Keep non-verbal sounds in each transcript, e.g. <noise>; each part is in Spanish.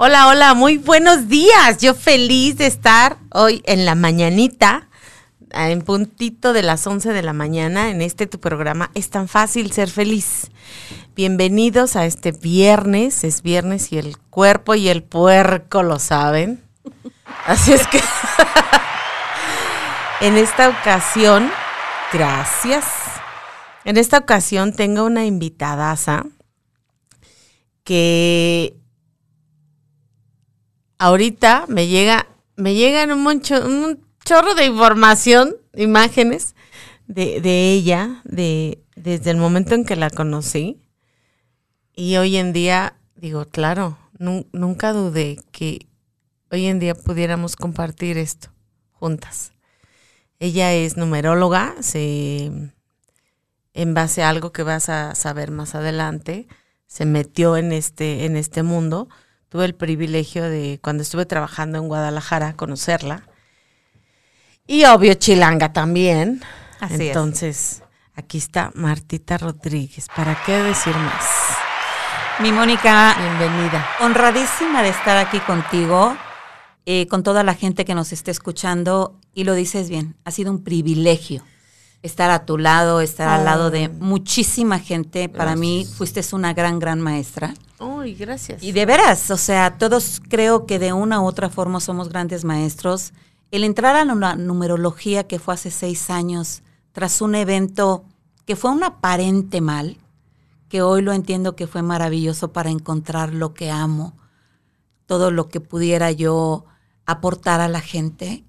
Hola, hola, muy buenos días. Yo feliz de estar hoy en la mañanita, en puntito de las 11 de la mañana, en este tu programa. Es tan fácil ser feliz. Bienvenidos a este viernes. Es viernes y el cuerpo y el puerco lo saben. <laughs> Así es que <laughs> en esta ocasión, gracias. En esta ocasión tengo una invitadaza que ahorita me llega, me llegan un, un chorro de información, imágenes de, ella, de, desde el momento en que la conocí. Y hoy en día, digo, claro, nunca dudé que hoy en día pudiéramos compartir esto juntas. Ella es numeróloga, se, en base a algo que vas a saber más adelante, se metió en este, en este mundo tuve el privilegio de, cuando estuve trabajando en Guadalajara, conocerla. Y obvio, Chilanga también. Así Entonces, aquí está Martita Rodríguez. ¿Para qué decir más? Mi Mónica, bienvenida. Honradísima de estar aquí contigo, eh, con toda la gente que nos esté escuchando. Y lo dices bien, ha sido un privilegio estar a tu lado, estar al lado de muchísima gente. Para mí fuiste una gran, gran maestra. Uy, gracias. Y de veras, o sea, todos creo que de una u otra forma somos grandes maestros. El entrar a la numerología que fue hace seis años, tras un evento que fue un aparente mal, que hoy lo entiendo que fue maravilloso para encontrar lo que amo, todo lo que pudiera yo aportar a la gente.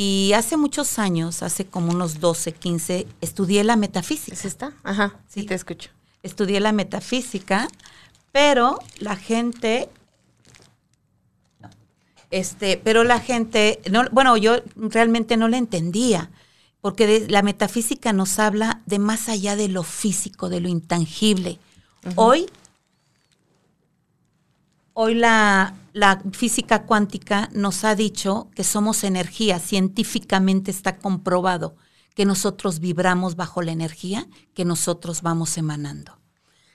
Y hace muchos años, hace como unos 12, 15, estudié la metafísica. ¿Es esta? Ajá, sí, te escucho. Estudié la metafísica, pero la gente este, pero la gente, no, bueno, yo realmente no la entendía, porque la metafísica nos habla de más allá de lo físico, de lo intangible. Hoy, hoy la, física cuántica nos ha dicho que somos energía, científicamente está comprobado que nosotros vibramos bajo la energía que nosotros vamos emanando.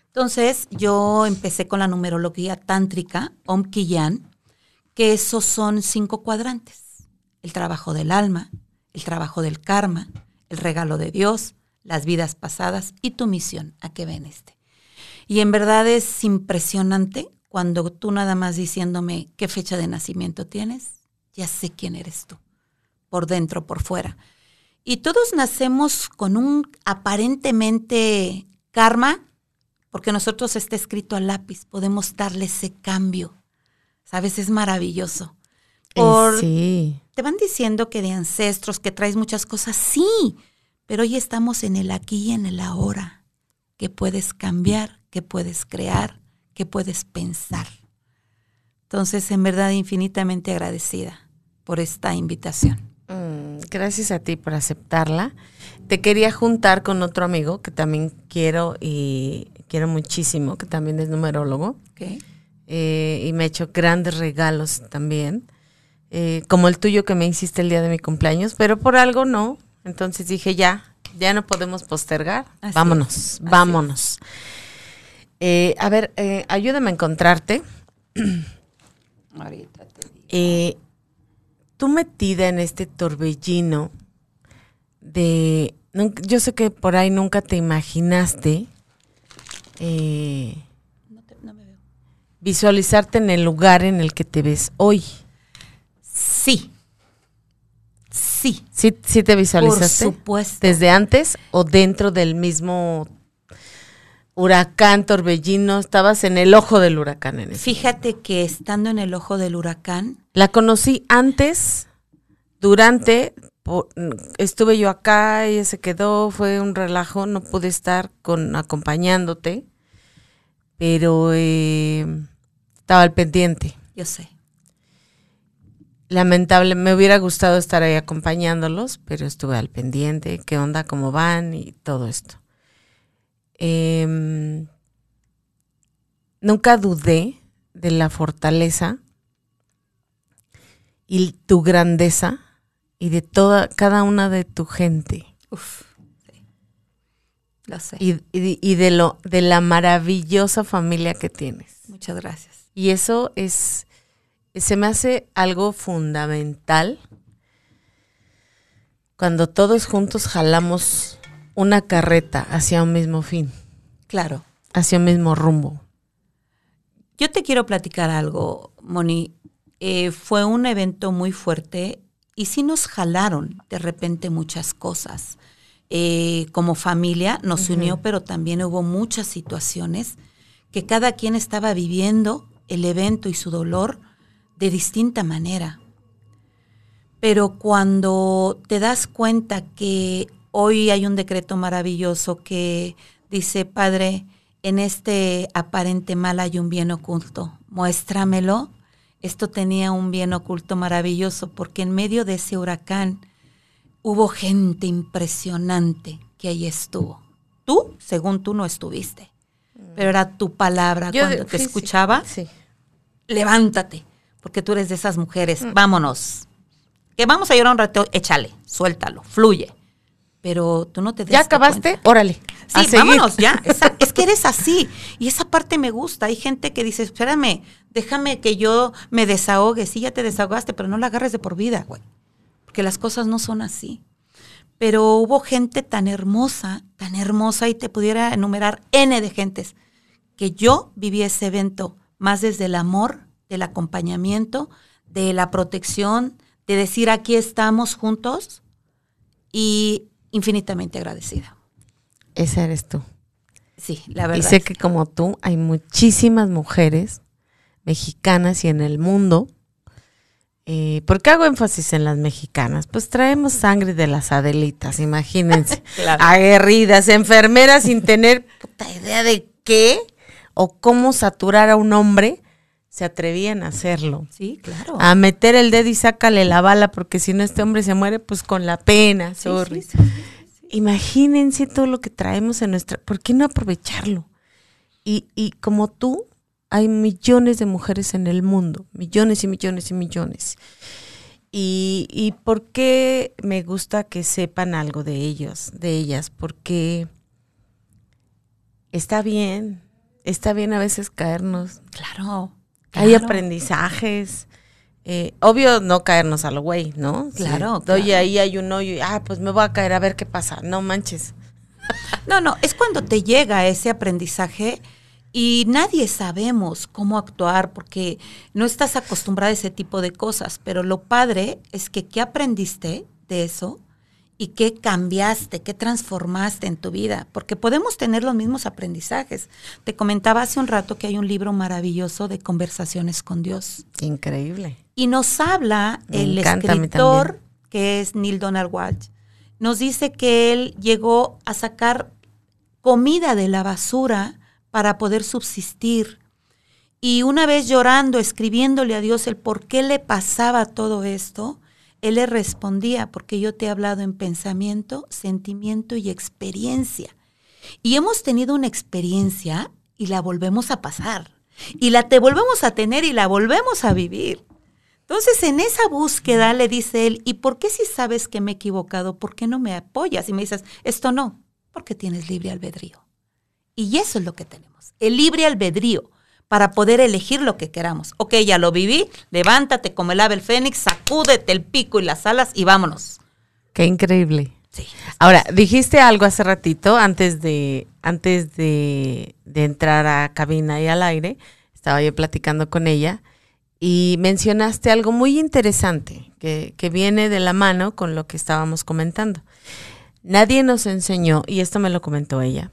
Entonces, yo empecé con la numerología tántrica, Om Kiyan, que esos son cinco cuadrantes. El trabajo del alma, el trabajo del karma, el regalo de Dios, las vidas pasadas y tu misión, a qué ven este. Y en verdad es impresionante cuando tú nada más diciéndome qué fecha de nacimiento tienes, ya sé quién eres tú, por dentro, por fuera. Y todos nacemos con un aparentemente karma, porque nosotros está escrito a lápiz, podemos darle ese cambio. ¿Sabes? Es maravilloso. Por, sí. Te van diciendo que de ancestros, que traes muchas cosas, sí, pero hoy estamos en el aquí y en el ahora, que puedes cambiar, que puedes crear, que puedes pensar. Entonces, en verdad, infinitamente agradecida por esta invitación. Mm, gracias a ti por aceptarla. Te quería juntar con otro amigo que también quiero y quiero muchísimo, que también es numerólogo. Eh, y me ha hecho grandes regalos también, eh, como el tuyo que me hiciste el día de mi cumpleaños, pero por algo no. Entonces dije, ya, ya no podemos postergar. vámonos, vámonos. Eh, a ver, eh, ayúdame a encontrarte. Ahorita te digo. Eh, tú metida en este torbellino de... Yo sé que por ahí nunca te imaginaste visualizarte en el lugar en el que te ves hoy. Sí. Sí. ¿Sí, sí te visualizaste? Por supuesto. ¿Desde antes o dentro del mismo huracán, torbellino, estabas en el ojo del huracán. En Fíjate que estando en el ojo del huracán. La conocí antes, durante, estuve yo acá, ella se quedó, fue un relajo, no pude estar con acompañándote, pero eh, estaba al pendiente. Yo sé. Lamentable, me hubiera gustado estar ahí acompañándolos, pero estuve al pendiente, qué onda, cómo van y todo esto. Em, nunca dudé de la fortaleza y tu grandeza y de toda, cada una de tu gente. Uf, Lo sé. Y, y, de lo, de la maravillosa familia que tienes. Muchas gracias. Y eso es, se me hace algo fundamental cuando todos juntos jalamos una carreta hacia un mismo fin. Claro. Hacia un mismo rumbo. Yo te quiero platicar algo, Moni. Eh, fue un evento muy fuerte y sí nos jalaron de repente muchas cosas. Eh, como familia nos unió, pero también hubo muchas situaciones que cada quien estaba viviendo el evento y su dolor de distinta manera. Pero cuando te das cuenta que hoy hay un decreto maravilloso que dice, Padre, en este aparente mal hay un bien oculto, muéstramelo. Esto tenía un bien oculto maravilloso porque en medio de ese huracán hubo gente impresionante que ahí estuvo. Tú, según tú, no estuviste, pero era tu palabra cuando te escuchaba. Levántate, porque tú eres de esas mujeres. Mm. Vámonos. Que vamos a llorar un rato, échale, suéltalo, fluye. Pero tú no te ¿Ya acabaste? Órale. Sí, vámonos ya. <laughs> es que eres así. Y esa parte me gusta. Hay gente que dice, espérame, déjame que yo me desahogue. Sí, ya te desahogaste, pero no la agarres de por vida, güey. Porque las cosas no son así. Pero hubo gente tan hermosa, tan hermosa, y te pudiera enumerar N de gentes, que yo viví ese evento más desde el amor, del acompañamiento, de la protección, de decir aquí estamos juntos y infinitamente agradecida. Esa eres tú. Sí, la verdad. Y sé que como tú hay muchísimas mujeres mexicanas y en el mundo. Eh, ¿Por qué hago énfasis en las mexicanas? Pues traemos sangre de las Adelitas, imagínense. <laughs> Aguerridas, enfermeras sin tener puta idea de qué o cómo saturar a un hombre se atrevían a hacerlo. Sí, claro. A meter el dedo y sácale la bala, porque si no este hombre se muere, pues con la pena, sorry. Imagínense todo lo que traemos en nuestra... ¿Por qué no aprovecharlo? Y, y como tú, hay millones de mujeres en el mundo, millones y millones y millones. Y, y por qué me gusta que sepan algo de ellos, de ellas, porque está bien, está bien a veces caernos. Claro hay aprendizajes. Eh, obvio no caernos al güey, ¿no? Claro. Oye, ahí hay un hoyo y, ah, pues me voy a caer a ver qué pasa. No manches. No, no, es cuando te llega ese aprendizaje y nadie sabemos cómo actuar porque no estás acostumbrada a ese tipo de cosas, pero lo padre es que qué aprendiste de eso y qué cambiaste, qué transformaste en tu vida, porque podemos tener los mismos aprendizajes. Te comentaba hace un rato que hay un libro maravilloso de conversaciones con Dios. Increíble. Y nos habla el escritor, que es Neil Donald Walsh, nos dice que él llegó a sacar comida de la basura para poder subsistir. Y una vez llorando, escribiéndole a Dios el por qué le pasaba todo esto, él le respondía, porque yo te he hablado en pensamiento, sentimiento y experiencia. Y hemos tenido una experiencia y la volvemos a pasar. Y la te volvemos a tener y la volvemos a vivir. Entonces, en esa búsqueda le dice él, ¿y por qué si sabes que me he equivocado, por qué no me apoyas? Y me dices, esto no, porque tienes libre albedrío. Y eso es lo que tenemos, el libre albedrío para poder elegir lo que queramos. Ok, ya lo viví, levántate como el ave el fénix, sacúdete el pico y las alas y vámonos. Qué increíble. Sí. Ahora, dijiste algo hace ratito, antes de, antes de, de entrar a cabina y al aire, estaba yo platicando con ella y mencionaste algo muy interesante que, que viene de la mano con lo que estábamos comentando. Nadie nos enseñó, y esto me lo comentó ella,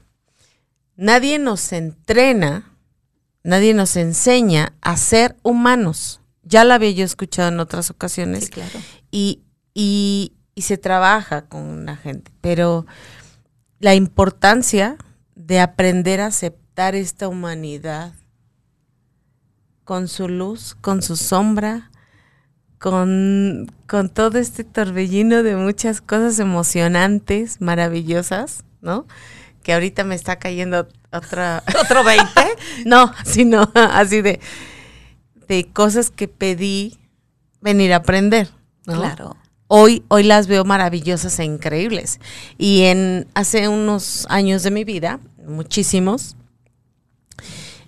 nadie nos entrena nadie nos enseña a ser humanos. Ya la había yo escuchado en otras ocasiones. claro. Y, y, y se trabaja con la gente. Pero la importancia de aprender a aceptar esta humanidad con su luz, con su sombra, con, con, todo este torbellino de muchas cosas emocionantes, maravillosas, ¿no? Que ahorita me está cayendo otra. <laughs> ¿Otro 20? <laughs> no, sino <laughs> así de, de cosas que pedí venir a aprender. Claro. Hoy, hoy las veo maravillosas e increíbles. Y en hace unos años de mi vida, muchísimos,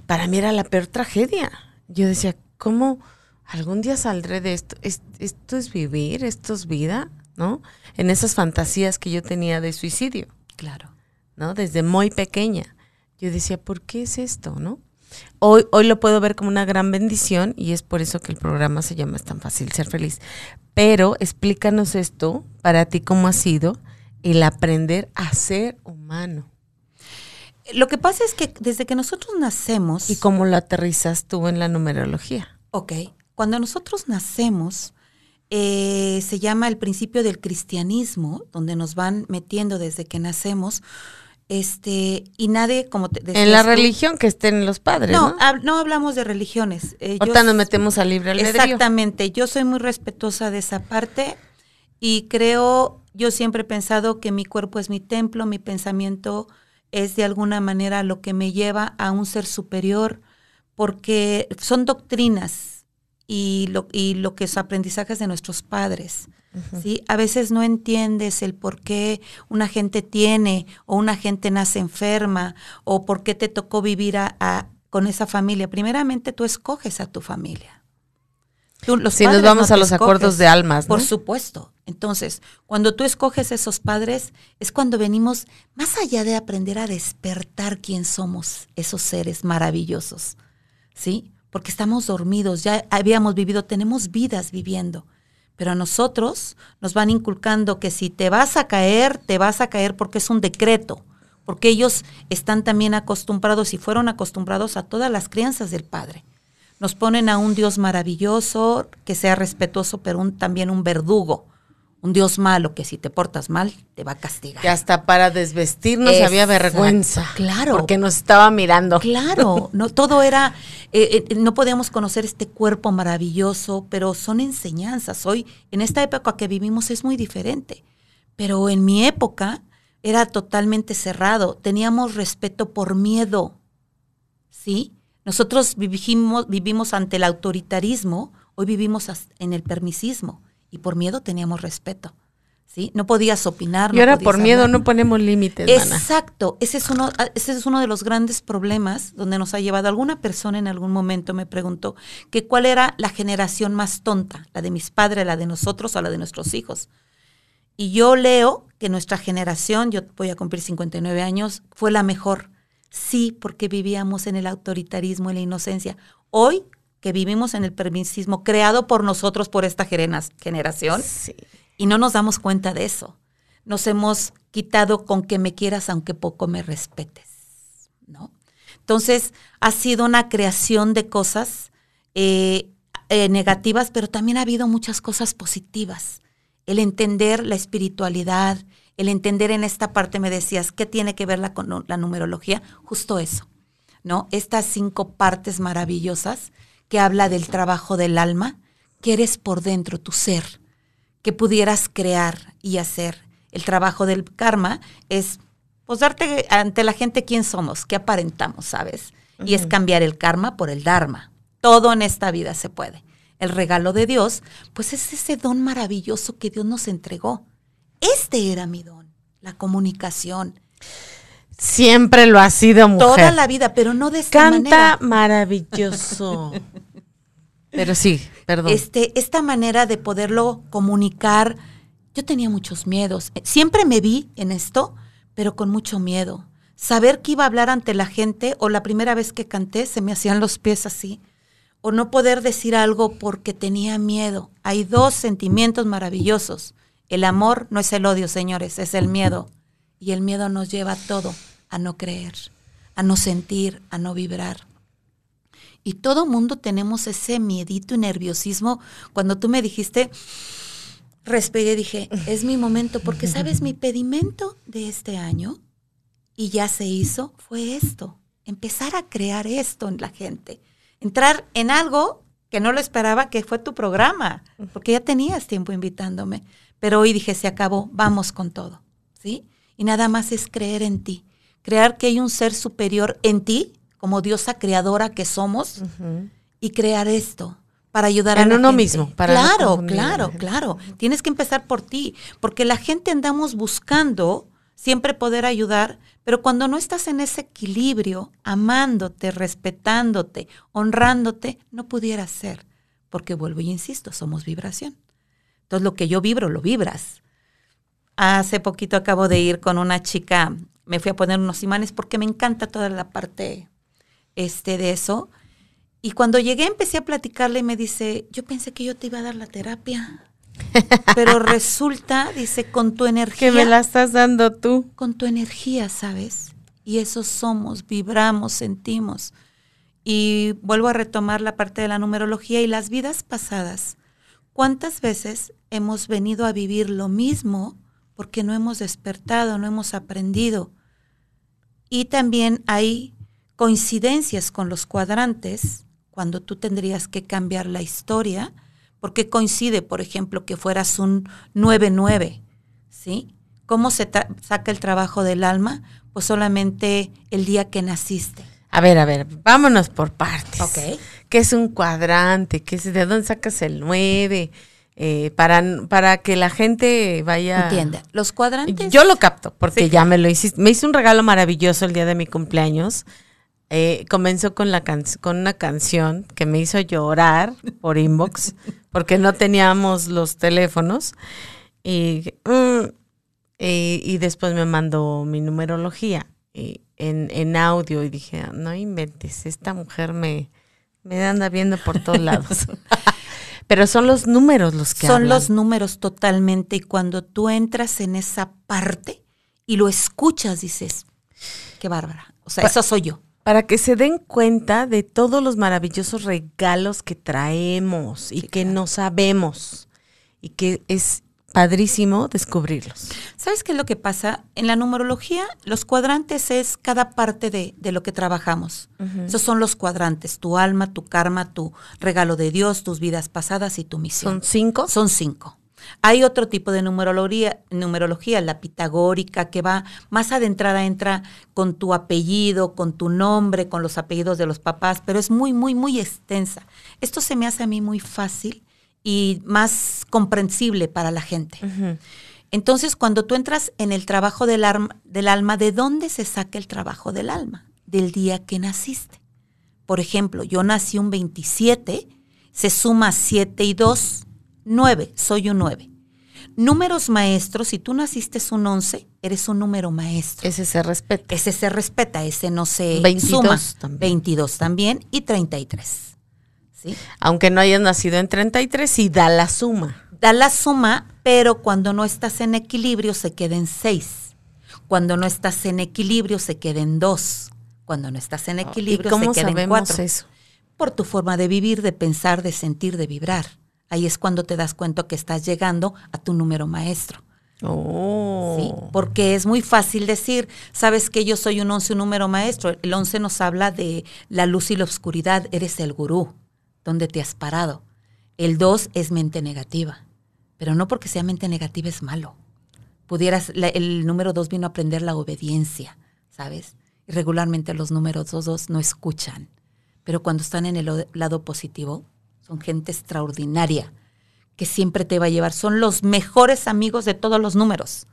para mí era la peor tragedia. Yo decía, ¿cómo algún día saldré de esto. esto es vivir, esto es vida, ¿no? En esas fantasías que yo tenía de suicidio. Claro. ¿No? Desde muy pequeña. Yo decía, ¿por qué es esto, no? Hoy, hoy lo puedo ver como una gran bendición y es por eso que el programa se llama Es tan fácil ser feliz. Pero explícanos esto, para ti, cómo ha sido el aprender a ser humano. Lo que pasa es que desde que nosotros nacemos... ¿Y cómo lo aterrizas tú en la numerología? Ok, cuando nosotros nacemos, eh, se llama el principio del cristianismo, donde nos van metiendo desde que nacemos, este, y nadie, como te En la religión que estén los padres, ¿no? No, hablamos de religiones. Eh, Ahorita nos metemos al libre albedrío. Exactamente, yo soy muy respetuosa de esa parte y creo, yo siempre he pensado que mi cuerpo es mi templo, mi pensamiento es de alguna manera lo que me lleva a un ser superior, porque son doctrinas y lo, y lo que es aprendizajes de nuestros padres. ¿sí? A veces no entiendes el por qué una gente tiene o una gente nace enferma o por qué te tocó vivir a, con esa familia. Primeramente tú escoges a tu familia. si nos vamos a los acuerdos de almas. Por supuesto. Entonces, cuando tú escoges esos padres, es cuando venimos más allá de aprender a despertar quién somos, esos seres maravillosos, ¿sí? Porque estamos dormidos, ya habíamos vivido, tenemos vidas viviendo. Pero a nosotros nos van inculcando que si te vas a caer, te vas a caer porque es un decreto, porque ellos están también acostumbrados y fueron acostumbrados a todas las crianzas del Padre. Nos ponen a un Dios maravilloso, que sea respetuoso, pero también un verdugo un Dios malo que si te portas mal te va a castigar. Que hasta para desvestirnos había vergüenza. Claro. Porque nos estaba mirando. Claro, <laughs> no, todo era, eh, eh, no podíamos conocer este cuerpo maravilloso, pero son enseñanzas. Hoy, en esta época que vivimos, es muy diferente. Pero en mi época era totalmente cerrado. Teníamos respeto por miedo. ¿Sí? Nosotros vivimos, vivimos ante el autoritarismo, hoy vivimos en el permisismo y por miedo teníamos respeto. ¿Sí? No podías opinar. Y ahora por miedo no ponemos límites. Exacto, ese es, uno, ah, ese es uno de los grandes problemas donde nos ha llevado. Alguna persona en algún momento me preguntó que cuál era la generación más tonta, la de mis padres, la de nosotros o la de nuestros hijos. Y yo leo que nuestra generación, yo voy a cumplir 59 años, fue la mejor. Sí, porque vivíamos en el autoritarismo, en la inocencia. Hoy que vivimos en el permisismo creado por nosotros, por esta generación, y no nos damos cuenta de eso. Nos hemos quitado con que me quieras aunque poco me respetes, ¿no? Entonces, ha sido una creación de cosas eh, eh, negativas, pero también ha habido muchas cosas positivas. El entender la espiritualidad, el entender en esta parte, me decías, ¿qué tiene que ver la, con la numerología? Justo eso, ¿no? Estas cinco partes maravillosas que habla del trabajo del alma, que eres por dentro, tu ser, que pudieras crear y hacer. El trabajo del karma es pues darte ante la gente quién somos, qué aparentamos, ¿sabes? Y es cambiar el karma por el dharma. Todo en esta vida se puede. El regalo de Dios, pues es ese don maravilloso que Dios nos entregó. Este era mi don, la comunicación. Siempre lo ha sido mujer. Toda la vida, pero no de esta manera. Canta maravilloso. <laughs> pero sí, perdón. Este, esta manera de poderlo comunicar, yo tenía muchos miedos. Siempre me vi en esto, pero con mucho miedo. Saber que iba a hablar ante la gente o la primera vez que canté se me hacían los pies así. O no poder decir algo porque tenía miedo. Hay dos sentimientos maravillosos. El amor no es el odio, señores, es el miedo. Y el miedo nos lleva a todo, a no creer, a no sentir, a no vibrar. Y todo mundo tenemos ese miedito y nerviosismo. Cuando tú me dijiste, respiré, dije, es mi momento, porque sabes, mi pedimento de este año, y ya se hizo, fue esto, empezar a crear esto en la gente, entrar en algo que no lo esperaba, que fue tu programa, porque ya tenías tiempo invitándome, pero hoy dije, se acabó, vamos con todo, ¿sí? Y nada más es creer en ti, creer que hay un ser superior en ti, como diosa creadora que somos, y crear esto para ayudar a la uno mismo. Para claro, claro, claro. Tienes que empezar por ti, porque la gente andamos buscando siempre poder ayudar, pero cuando no estás en ese equilibrio, amándote, respetándote, honrándote, no pudiera ser, porque vuelvo y insisto, somos vibración. Entonces lo que yo vibro, lo vibras. Hace poquito acabo de ir con una chica, me fui a poner unos imanes porque me encanta toda la parte este, de eso. Y cuando llegué empecé a platicarle y me dice, yo pensé que yo te iba a dar la terapia. <laughs> Pero resulta, dice, con tu energía. Que me la estás dando tú. Con tu energía, ¿sabes? Y eso somos, vibramos, sentimos. Y vuelvo a retomar la parte de la numerología y las vidas pasadas. ¿Cuántas veces hemos venido a vivir lo mismo porque no hemos despertado, no hemos aprendido? Y también hay coincidencias con los cuadrantes cuando tú tendrías que cambiar la historia, porque coincide, por ejemplo, que fueras un 9-9, ¿sí? ¿Cómo se saca el trabajo del alma? Pues solamente el día que naciste. A ver, a ver, vámonos por partes. Ok. ¿Qué es un cuadrante? ¿Qué es, ¿De dónde sacas el 9? Eh, para, para que la gente vaya... Entiende. Los cuadrantes... Yo lo capto, porque ya me lo hiciste. Me hizo un regalo maravilloso el día de mi cumpleaños. Eh, comenzó con, la con una canción que me hizo llorar por inbox, <laughs> porque no teníamos los teléfonos. Y, mm, y, después me mandó mi numerología en, en, audio y dije, no inventes, esta mujer me, me anda viendo por todos <laughs> lados. Pero son los números los que Son los números totalmente y cuando tú entras en esa parte y lo escuchas dices, qué bárbara. O sea, eso soy yo para que se den cuenta de todos los maravillosos regalos que traemos y que no sabemos y que es padrísimo descubrirlos. ¿Sabes qué es lo que pasa? En la numerología, los cuadrantes es cada parte de, lo que trabajamos. Esos son los cuadrantes, tu alma, tu karma, tu regalo de Dios, tus vidas pasadas y tu misión. ¿Son cinco? Son cinco. Hay otro tipo de numerología, numerología, la pitagórica, que va más adentrada, entra con tu apellido, con tu nombre, con los apellidos de los papás, pero es muy, muy, muy extensa. Esto se me hace a mí muy fácil y más comprensible para la gente. Entonces, cuando tú entras en el trabajo del, del alma, ¿de dónde se saca el trabajo del alma? Del día que naciste. Por ejemplo, yo nací un 27, se suma 7 y 2, 9, soy un 9. Números maestros, si tú naciste un 11, eres un número maestro. Ese se respeta. Ese se respeta, ese no se 22 suma. También. 22 también y 33. ¿sí? Aunque no hayas nacido en 33, sí da la suma. Da la suma, pero cuando no estás en equilibrio se queda en 6. Cuando no estás en equilibrio se queda en 2. Cuando no estás en equilibrio ¿Y cómo se queda en sabemos 4. eso? Por tu forma de vivir, de pensar, de sentir, de vibrar. Ahí es cuando te das cuenta que estás llegando a tu número maestro. Oh. ¿sí? Porque es muy fácil decir, sabes que yo soy un 11, un número maestro. El 11 nos habla de la luz y la oscuridad, eres el gurú, donde te has parado. El 2 es mente negativa, pero no porque sea mente negativa es malo. Pudieras, la- el número 2 vino a aprender la obediencia, ¿sabes? Regularmente los números 2, 2 no escuchan, pero cuando están en el lado positivo, son gente extraordinaria que siempre te va a llevar. Son los mejores amigos de todos los números,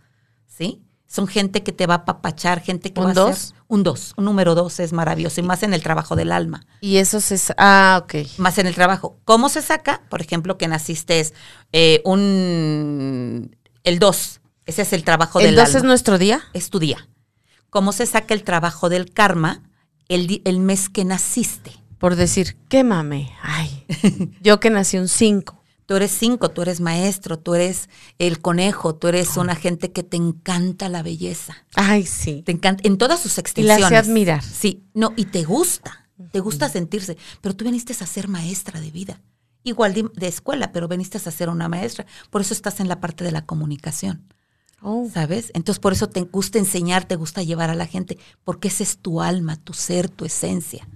¿sí? Son gente que te va a papachar, gente que ¿Un va a dos? ser... Un dos. Un número dos es maravilloso y más en el trabajo del alma. Y eso se... Ah, ok. Más en el trabajo. ¿Cómo se saca? Por ejemplo, que naciste es eh, un... El dos. Ese es el trabajo ¿El del 2 alma. es nuestro día? Es tu día. ¿Cómo se saca el trabajo del karma? El, el mes que naciste. Por decir, quémame. Ay, <laughs> yo que nací un 5. Tú eres cinco, tú eres maestro, tú eres el conejo, tú eres una gente que te encanta la belleza. Ay, sí. Te encanta en todas sus Y la extensiones. sé admirar. Sí, no, y te gusta, te gusta sentirse, pero tú viniste a ser maestra de vida. Igual de, de escuela, pero viniste a ser una maestra. Por eso estás en la parte de la comunicación, Oh. ¿sabes? Entonces por eso te gusta enseñar, te gusta llevar a la gente, porque ese es tu alma, tu ser, tu esencia.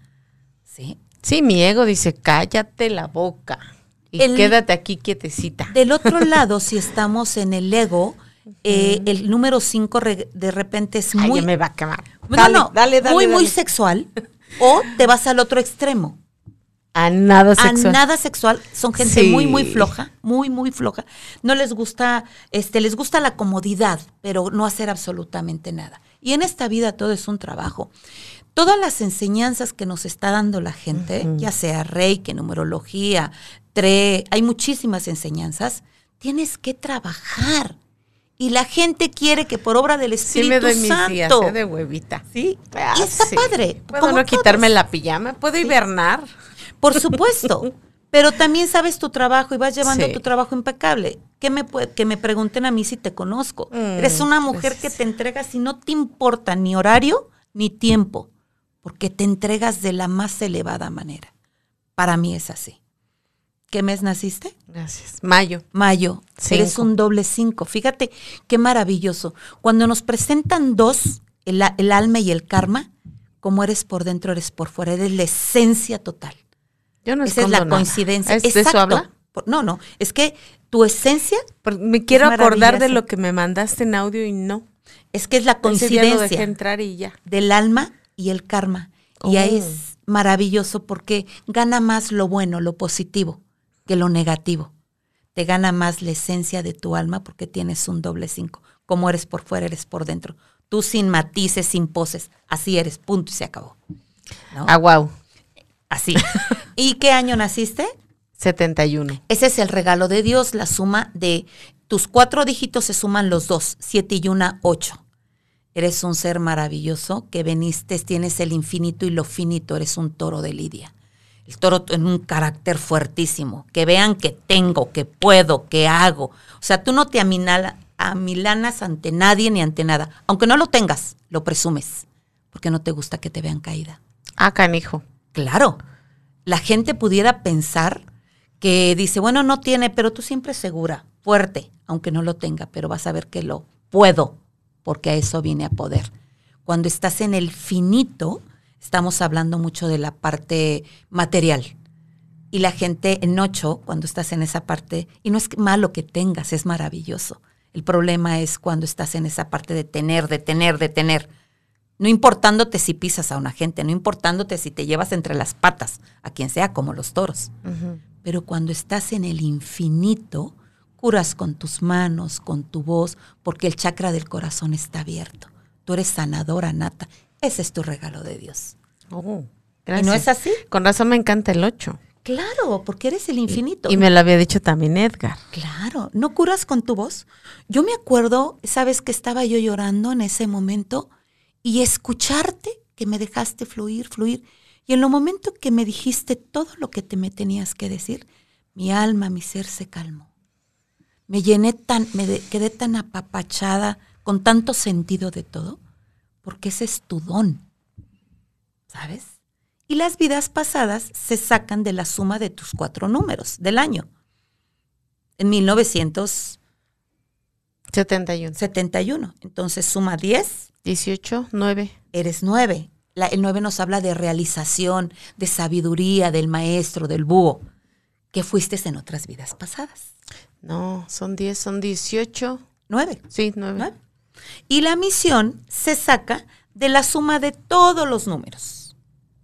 ¿Sí? Sí, mi ego dice, cállate la boca. Y El- quédate aquí quietecita. Del otro <laughs> lado, si estamos en el ego, eh, el número 5 de repente es Ay, muy... ya me va a quemar. No, Dale, no, dale, dale, muy, muy sexual. <laughs> O te vas al otro extremo. A nada sexual. A nada sexual. Son gente Sí. muy, muy floja, muy, muy floja. No les gusta, este, les gusta la comodidad, pero no hacer absolutamente nada. Y en esta vida todo es un trabajo. Todas las enseñanzas que nos está dando la gente, ya sea reiki, numerología, tre, hay muchísimas enseñanzas, tienes que trabajar. Y la gente quiere que por obra del Espíritu Sí me doy mis Santo. días ¿eh? de huevita. Sí, Ah, y está sí. padre. ¿Puedo no quitarme la pijama? ¿Puedo hibernar? Por supuesto. <laughs> Pero también sabes tu trabajo y vas llevando Sí. tu trabajo impecable. Que me, que me pregunten a mí si te conozco. Mm, Eres una mujer pues que te entregas y no te importa ni horario ni tiempo, porque te entregas de la más elevada manera. Para mí es así. ¿Qué mes naciste? Gracias. Mayo. Mayo. Eres Cinco. un doble cinco. Fíjate qué maravilloso. Cuando nos presentan dos, el, alma y el karma, como eres por dentro, eres por fuera, eres la esencia total. Yo no Esa es la nada. coincidencia. ¿Es de eso habla? No, no, es que tu esencia Me quiero acordar de lo que me mandaste en audio y no. es que es la Ese día lo dejé coincidencia entrar y ya. del alma y el karma. Y ahí Oh. es maravilloso porque gana más lo bueno, lo positivo, que lo negativo. Te gana más la esencia de tu alma porque tienes un doble cinco. Como eres por fuera, eres por dentro. Tú sin matices, sin poses. Así eres, punto y se acabó. ¿No? Ah, wow. Así. <laughs> ¿Y qué año naciste? 71. Ese es el regalo de Dios, la suma de tus cuatro dígitos se suman los dos, siete y una, ocho. Eres un ser maravilloso que veniste, tienes el infinito y lo finito, eres un toro de Lidia. El toro en un carácter fuertísimo, que vean que tengo, que puedo, que hago. O sea, tú no te aminala- amilanas ante nadie ni ante nada. Aunque no lo tengas, lo presumes, porque no te gusta que te vean caída. Ah, canijo. Claro, la gente pudiera pensar que dice, bueno, no tiene, pero tú siempre segura, fuerte, aunque no lo tenga, pero vas a ver que lo puedo, porque a eso viene a poder. Cuando estás en el finito, estamos hablando mucho de la parte material. Y la gente en ocho, cuando estás en esa parte, y no es malo que tengas, es maravilloso. El problema es cuando estás en esa parte de tener, de tener, de tener. No importándote si pisas a una gente, no importándote si te llevas entre las patas a quien sea, como los toros. Pero cuando estás en el infinito, curas con tus manos, con tu voz, porque el chakra del corazón está abierto. Tú eres sanadora nata. Ese es tu regalo de Dios. Oh, ¿Y gracias. no es así? Con razón me encanta el 8. Claro, porque eres el infinito. Y me lo había dicho también Edgar. Claro, ¿no curas con tu voz? Yo me acuerdo, sabes que estaba yo llorando en ese momento y escucharte que me dejaste fluir, fluir. Y en el momento que me dijiste todo lo que te me tenías que decir, mi alma, mi ser se calmó. Me llené tan, me de- quedé tan apapachada, con tanto sentido de todo, porque ese es tu don. ¿Sabes? Y las vidas pasadas se sacan de la suma de tus cuatro números del año. En 1971. 71. Entonces suma 10, 18, 9. eres 9. La- el 9 nos habla de realización, de sabiduría, del maestro, del búho, que fuiste en otras vidas pasadas. No, son 10, son 18. 9. Sí, 9. ¿no? Y la misión se saca de la suma de todos los números.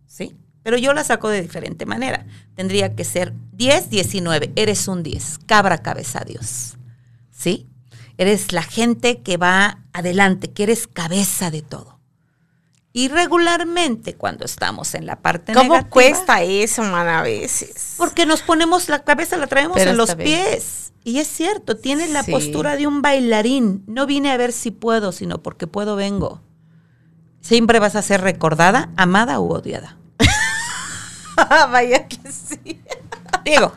¿Sí? Pero yo la saco de diferente manera. Tendría que ser 10, 19. Eres un 10. Cabra cabeza a Dios. ¿Sí? Eres la gente que va adelante, que eres cabeza de todo. Y regularmente cuando estamos en la parte ¿Cómo negativa, cuesta eso, man, a veces? porque nos ponemos la cabeza, la traemos Pero en los pies. Y es cierto, tienes la Sí. postura de un bailarín. No vine a ver si puedo, sino porque puedo vengo. Siempre vas a ser recordada, amada u odiada. <laughs> Vaya que sí. Digo,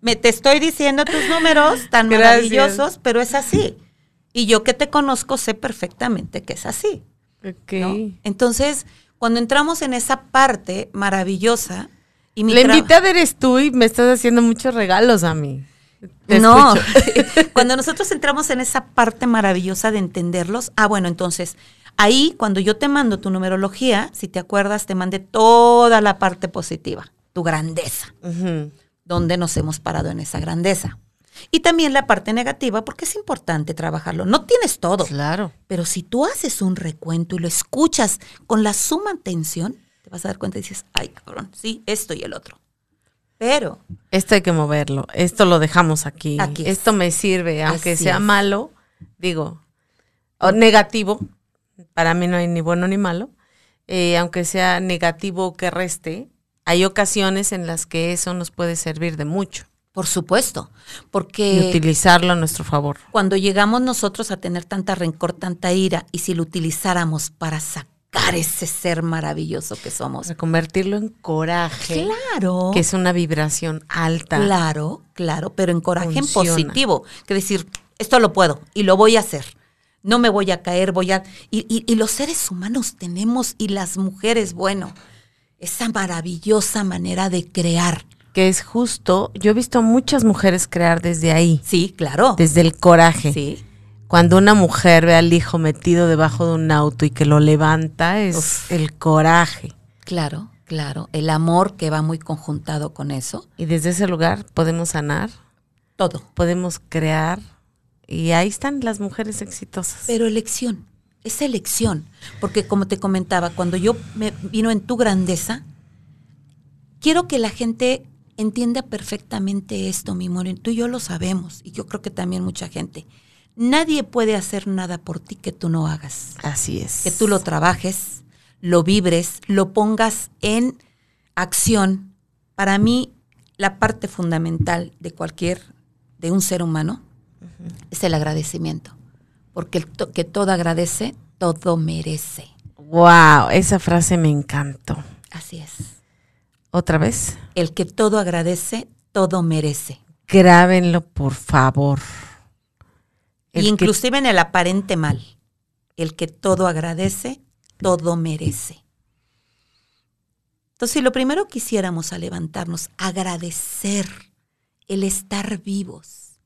me te estoy diciendo tus números tan Gracias. maravillosos, pero es así. Y yo que te conozco sé perfectamente que es así. Ok. ¿no? Entonces, cuando entramos en esa parte maravillosa y mi La invitada eres tú y me estás haciendo muchos regalos a mí. Te no, <laughs> cuando nosotros entramos en esa parte maravillosa de entenderlos, ah, bueno, entonces ahí cuando yo te mando tu numerología, si te acuerdas, te mandé toda la parte positiva, tu grandeza, donde nos hemos parado en esa grandeza. Y también la parte negativa, porque es importante trabajarlo. No tienes todo, Claro. pero si tú haces un recuento y lo escuchas con la suma atención, te vas a dar cuenta y dices, ay, cabrón, sí, esto y el otro. Pero Esto hay que moverlo. Esto lo dejamos aquí. Aquí. Esto me sirve, aunque Así sea es. malo, digo, o negativo. Para mí no hay ni bueno ni malo. eh, aunque sea negativo que reste, hay ocasiones en las que eso nos puede servir de mucho. Por supuesto, Y porque utilizarlo a nuestro favor. cuando llegamos nosotros a tener tanta rencor, tanta ira, y si lo utilizáramos para sacar ese ser maravilloso que somos. Reconvertirlo en coraje, Claro. que es una vibración alta. Claro, claro, pero en coraje en positivo. Que decir, esto lo puedo y lo voy a hacer. No me voy a caer, voy a... Y, y- y los seres humanos tenemos, y las mujeres, bueno, esa maravillosa manera de crear. Que es justo, yo he visto a muchas mujeres crear desde ahí, Sí, claro. desde el coraje. Sí, Cuando una mujer ve al hijo metido debajo de un auto y que lo levanta, es Uf. el coraje. claro, claro. El amor que va muy conjuntado con eso. Y desde ese lugar podemos sanar, Todo. podemos crear. Y ahí están las mujeres exitosas. Pero elección, es elección. Porque como te comentaba, cuando yo me vino en tu grandeza, quiero que la gente entienda perfectamente esto, mi amor. Tú y yo lo sabemos, y yo creo que también mucha gente. Nadie puede hacer nada por ti que tú no hagas. Así es. Que tú lo trabajes, lo vibres, lo pongas en acción. Para mí, la parte fundamental de cualquier, de un ser humano, es el agradecimiento. Porque el to- que todo agradece, todo merece. Wow, esa frase me encantó. Así es. Otra vez, El que todo agradece, todo merece. grábenlo por favor. El y que- inclusive en el aparente mal. El que todo agradece, todo merece. Entonces, si lo primero que hiciéramos a levantarnos, agradecer el estar vivos,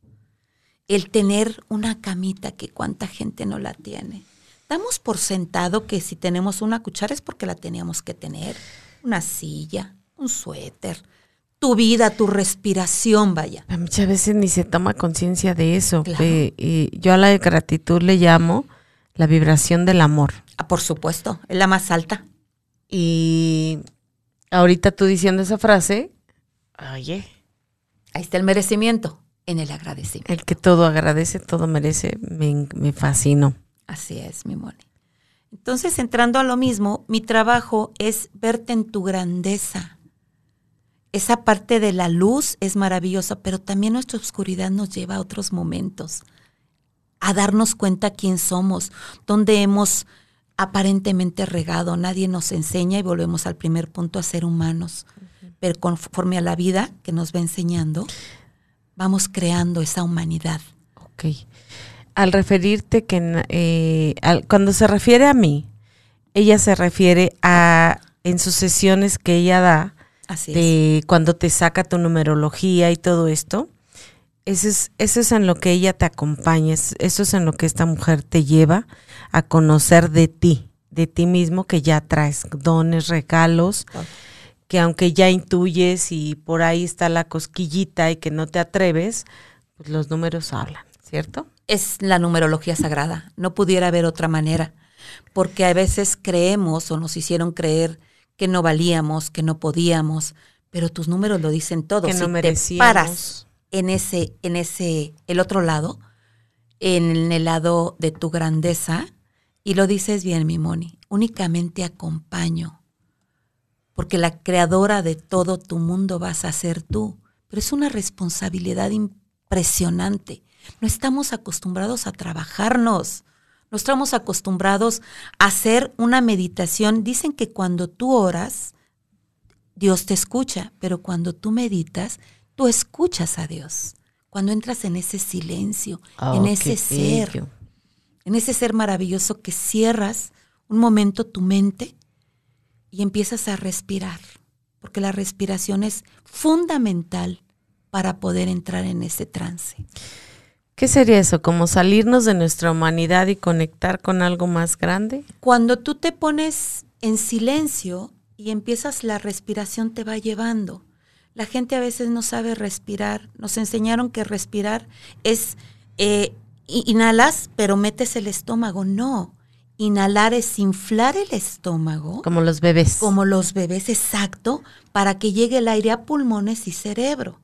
el tener una camita que cuánta gente no la tiene. Damos por sentado que si tenemos una cuchara es porque la teníamos que tener, una silla, un suéter, tu vida, tu respiración, vaya. Muchas veces ni se toma conciencia de eso. Claro. Eh, y yo a la gratitud le llamo la vibración del amor. Ah, por supuesto, es la más alta. Y ahorita tú diciendo esa frase, oye, Ahí está el merecimiento en el agradecimiento. el que todo agradece, todo merece, me, me fascinó. Así es, mi Moni. Entonces, entrando a lo mismo, mi trabajo es verte en tu grandeza. Esa parte de la luz es maravillosa, pero también nuestra oscuridad nos lleva a otros momentos, a darnos cuenta quién somos, dónde hemos aparentemente regado, nadie nos enseña y volvemos al primer punto a ser humanos. Pero conforme a la vida que nos va enseñando, vamos creando esa humanidad. Ok. Al referirte que eh, al- cuando se refiere a mí, ella se refiere a en sus sesiones que ella da, Así es. de cuando te saca tu numerología y todo esto. Eso es, eso es en lo que ella te acompaña, es- eso es en lo que esta mujer te lleva a conocer de ti, de ti mismo que ya traes dones, regalos, que aunque ya intuyes y por ahí está la cosquillita y que no te atreves, pues los números hablan, ¿cierto? es la numerología sagrada. No pudiera haber otra manera. Porque a veces creemos o nos hicieron creer que no valíamos, que no podíamos, pero tus números lo dicen todo. Que si no te paras en ese, en ese, el otro lado, en el lado de tu grandeza, y lo dices bien, mi Moni, únicamente acompaño. Porque la creadora de todo tu mundo vas a ser tú. Pero es una responsabilidad impresionante. No estamos acostumbrados a trabajarnos. No estamos acostumbrados a hacer una meditación. Dicen que cuando tú oras, Dios te escucha, pero cuando tú meditas, tú escuchas a Dios. Cuando entras en ese silencio, en Oh, ese ser, bello. en ese ser maravilloso que cierras un momento tu mente y empiezas a respirar, porque la respiración es fundamental para poder entrar en ese trance. ¿Qué sería eso? ¿Como salirnos de nuestra humanidad y conectar con algo más grande? Cuando tú te pones en silencio y empiezas la respiración te va llevando. La gente a veces no sabe respirar. Nos enseñaron que respirar es eh, inhalas, pero metes el estómago. No. Inhalar es inflar el estómago, Como los bebés. como los bebés, exacto, para que llegue el aire a pulmones y cerebro.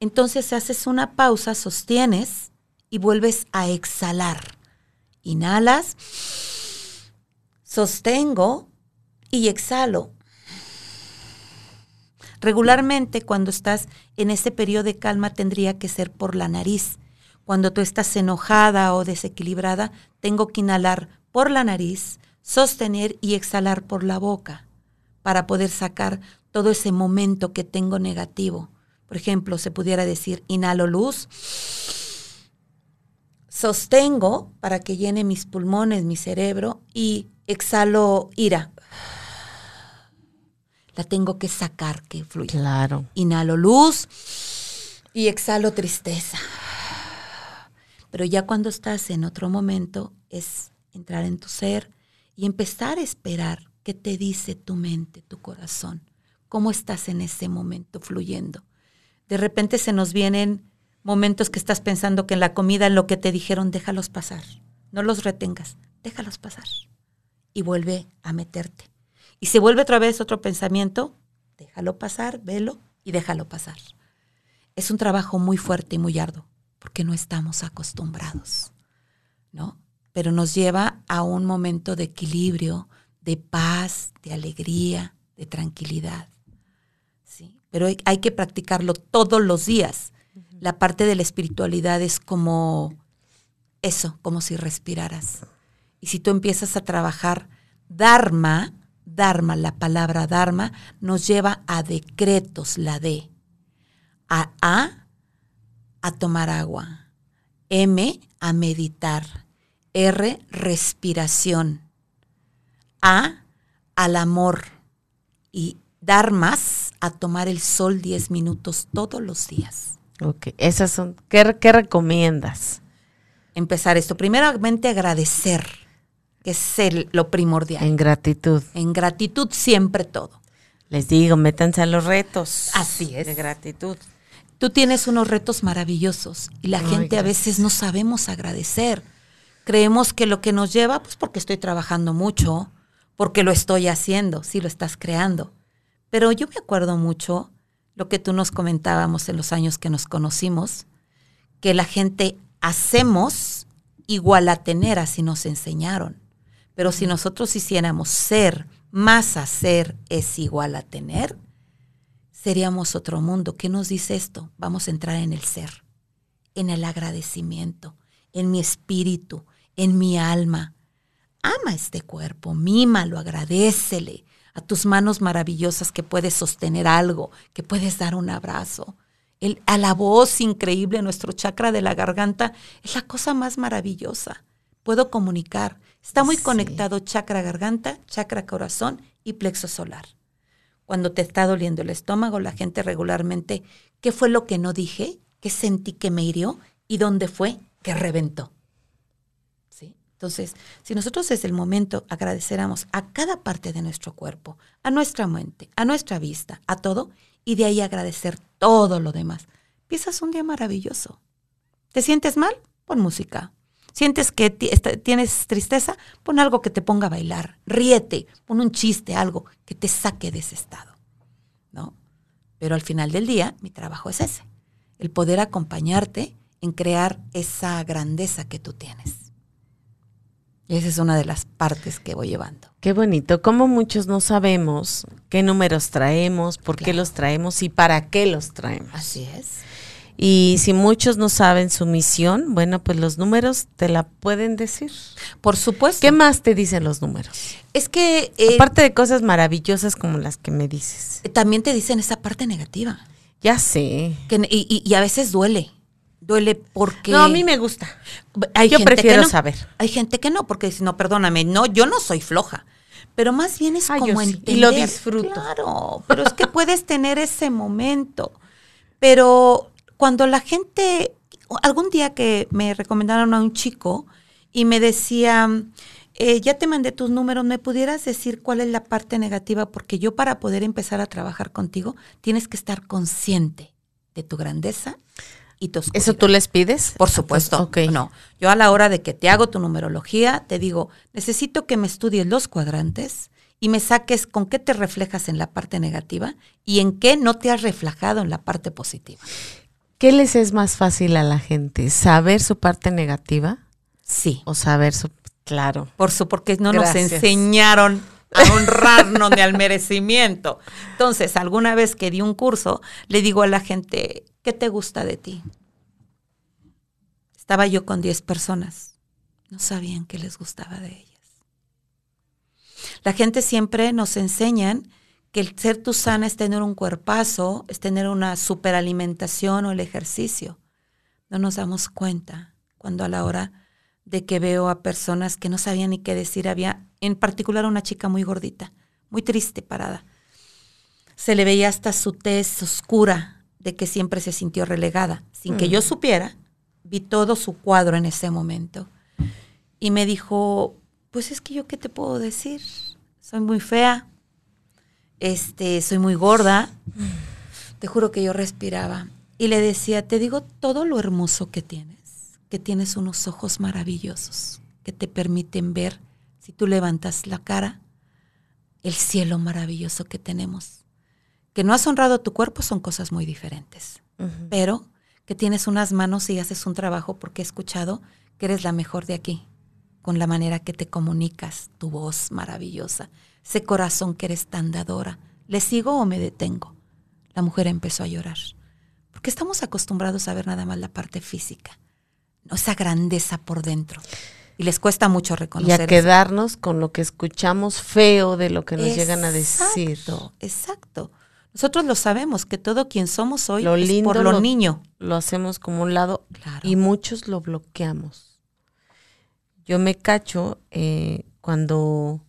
Entonces haces una pausa, sostienes y vuelves a exhalar. Inhalas, sostengo y exhalo. Regularmente cuando estás en ese periodo de calma tendría que ser por la nariz. Cuando tú estás enojada o desequilibrada, tengo que inhalar por la nariz, sostener y exhalar por la boca para poder sacar todo ese momento que tengo negativo. Por ejemplo, se pudiera decir, inhalo luz, sostengo para que llene mis pulmones, mi cerebro y exhalo ira. La tengo que sacar, que fluya. Claro. Inhalo luz y exhalo tristeza. Pero ya cuando estás en otro momento es entrar en tu ser y empezar a esperar qué te dice tu mente, tu corazón. ¿Cómo estás en ese momento fluyendo? De repente se nos vienen momentos que estás pensando que en la comida, lo que te dijeron, déjalos pasar. No los retengas, déjalos pasar. Y vuelve a meterte. Y se vuelve otra vez otro pensamiento, déjalo pasar, velo y déjalo pasar. Es un trabajo muy fuerte y muy arduo, porque no estamos acostumbrados, ¿no? Pero nos lleva a un momento de equilibrio, de paz, de alegría, de tranquilidad. ¿sí? Pero hay, hay que practicarlo todos los días. La parte de la espiritualidad es como eso, como si respiraras. Y si tú empiezas a trabajar Dharma, Dharma, la palabra Dharma, nos lleva a decretos, la D. A A, a tomar agua. M, a meditar. R, respiración. A, al amor. Y Dharmas, a tomar el sol 10 minutos todos los días. Ok, esas son, ¿qué, qué recomiendas? Empezar esto. Primeramente agradecer, que es el- lo primordial. En gratitud. En gratitud siempre todo. Les digo, métanse a los retos. Así es. De gratitud. Tú tienes unos retos maravillosos y la gente a veces no sabemos agradecer. Creemos que lo que nos lleva, pues porque estoy trabajando mucho, porque lo estoy haciendo, sí lo estás creando. Pero yo me acuerdo mucho lo que tú nos comentábamos en los años que nos conocimos, que la gente hacemos igual a tener, así nos enseñaron. Pero si nosotros hiciéramos ser más hacer es igual a tener, seríamos otro mundo. ¿Qué nos dice esto? Vamos a entrar en el ser, en el agradecimiento, en mi espíritu, en mi alma. Ama este cuerpo, mímalo, agradecele a tus manos maravillosas que puedes sostener algo, que puedes dar un abrazo. El, a la voz increíble, nuestro chakra de la garganta es la cosa más maravillosa. Puedo comunicar. Está muy Sí. conectado chakra garganta, chakra corazón y plexo solar. Cuando te está doliendo el estómago, la gente regularmente, ¿qué fue lo que no dije? ¿Qué sentí que me hirió? ¿Y dónde fue que reventó? Entonces, si nosotros desde el momento agradeciéramos a cada parte de nuestro cuerpo, a nuestra mente, a nuestra vista, a todo, y de ahí agradecer todo lo demás, empiezas un día maravilloso. ¿Te sientes mal? Pon música. ¿Sientes que esta- tienes tristeza? Pon algo que te ponga a bailar. Ríete, pon un chiste, algo que te saque de ese estado. ¿No? Pero al final del día, mi trabajo es ese. El poder acompañarte en crear esa grandeza que tú tienes. Y esa es una de las partes que voy llevando. Qué bonito. Como muchos no sabemos qué números traemos, por qué los traemos y para qué los traemos. Así es. Y si muchos no saben su misión, bueno, pues los números te la pueden decir. Por supuesto. ¿Qué más te dicen los números? Es que eh, Aparte de cosas maravillosas como las que me dices. también te dicen esa parte negativa. Ya sé. Que, y, y- y a veces duele. Duele porque... No, a mí me gusta. Hay Yo gente prefiero que no. saber. Hay gente que no, porque dice, no, perdóname, no, yo no soy floja. Pero más bien es como sí, entender. y lo disfruto. Claro, pero es que puedes tener ese momento. Pero cuando la gente, algún día que me recomendaron a un chico y me decía, eh, ya te mandé tus números, ¿me pudieras decir cuál es la parte negativa? Porque yo para poder empezar a trabajar contigo tienes que estar consciente de tu grandeza y ¿Eso tú les pides? Por supuesto. No. Yo a la hora de que te hago tu numerología, te digo, necesito que me estudies los cuadrantes y me saques con qué te reflejas en la parte negativa y en qué no te has reflejado en la parte positiva. ¿Qué les es más fácil a la gente? ¿Saber su parte negativa Sí. o saber su... Claro. Por su, porque no Gracias. nos enseñaron a honrarnos ni al merecimiento. Entonces, alguna vez que di un curso, le digo a la gente, ¿qué te gusta de ti? Estaba yo con 10 personas. No sabían qué les gustaba de ellas. La gente siempre nos enseñan que el ser tu sana es tener un cuerpazo, es tener una superalimentación o el ejercicio. No nos damos cuenta cuando a la hora de que veo a personas que no sabían ni qué decir, había en particular una chica muy gordita, muy triste parada. Se le veía hasta su tez oscura de que siempre se sintió relegada. Sin que yo mm. supiera, vi todo su cuadro en ese momento. Y me dijo, pues es que yo qué te puedo decir, soy muy fea, este, soy muy gorda. Te juro que yo respiraba y le decía, te digo todo lo hermoso que tienes, que tienes unos ojos maravillosos que te permiten ver, si tú levantas la cara, el cielo maravilloso que tenemos. Que no has honrado tu cuerpo son cosas muy diferentes, pero que tienes unas manos y haces un trabajo porque he escuchado que eres la mejor de aquí, con la manera que te comunicas, tu voz maravillosa, ese corazón que eres tan dadora. ¿Le sigo o me detengo? La mujer empezó a llorar, porque estamos acostumbrados a ver nada más la parte física, esa grandeza por dentro. Y les cuesta mucho reconocer. Y a quedarnos con lo que escuchamos feo de lo que nos llegan a decir. Exacto. Nosotros lo sabemos, que todo quien somos hoy es por lo, niño. Lo hacemos como un lado y muchos lo bloqueamos. Yo me cacho eh, cuando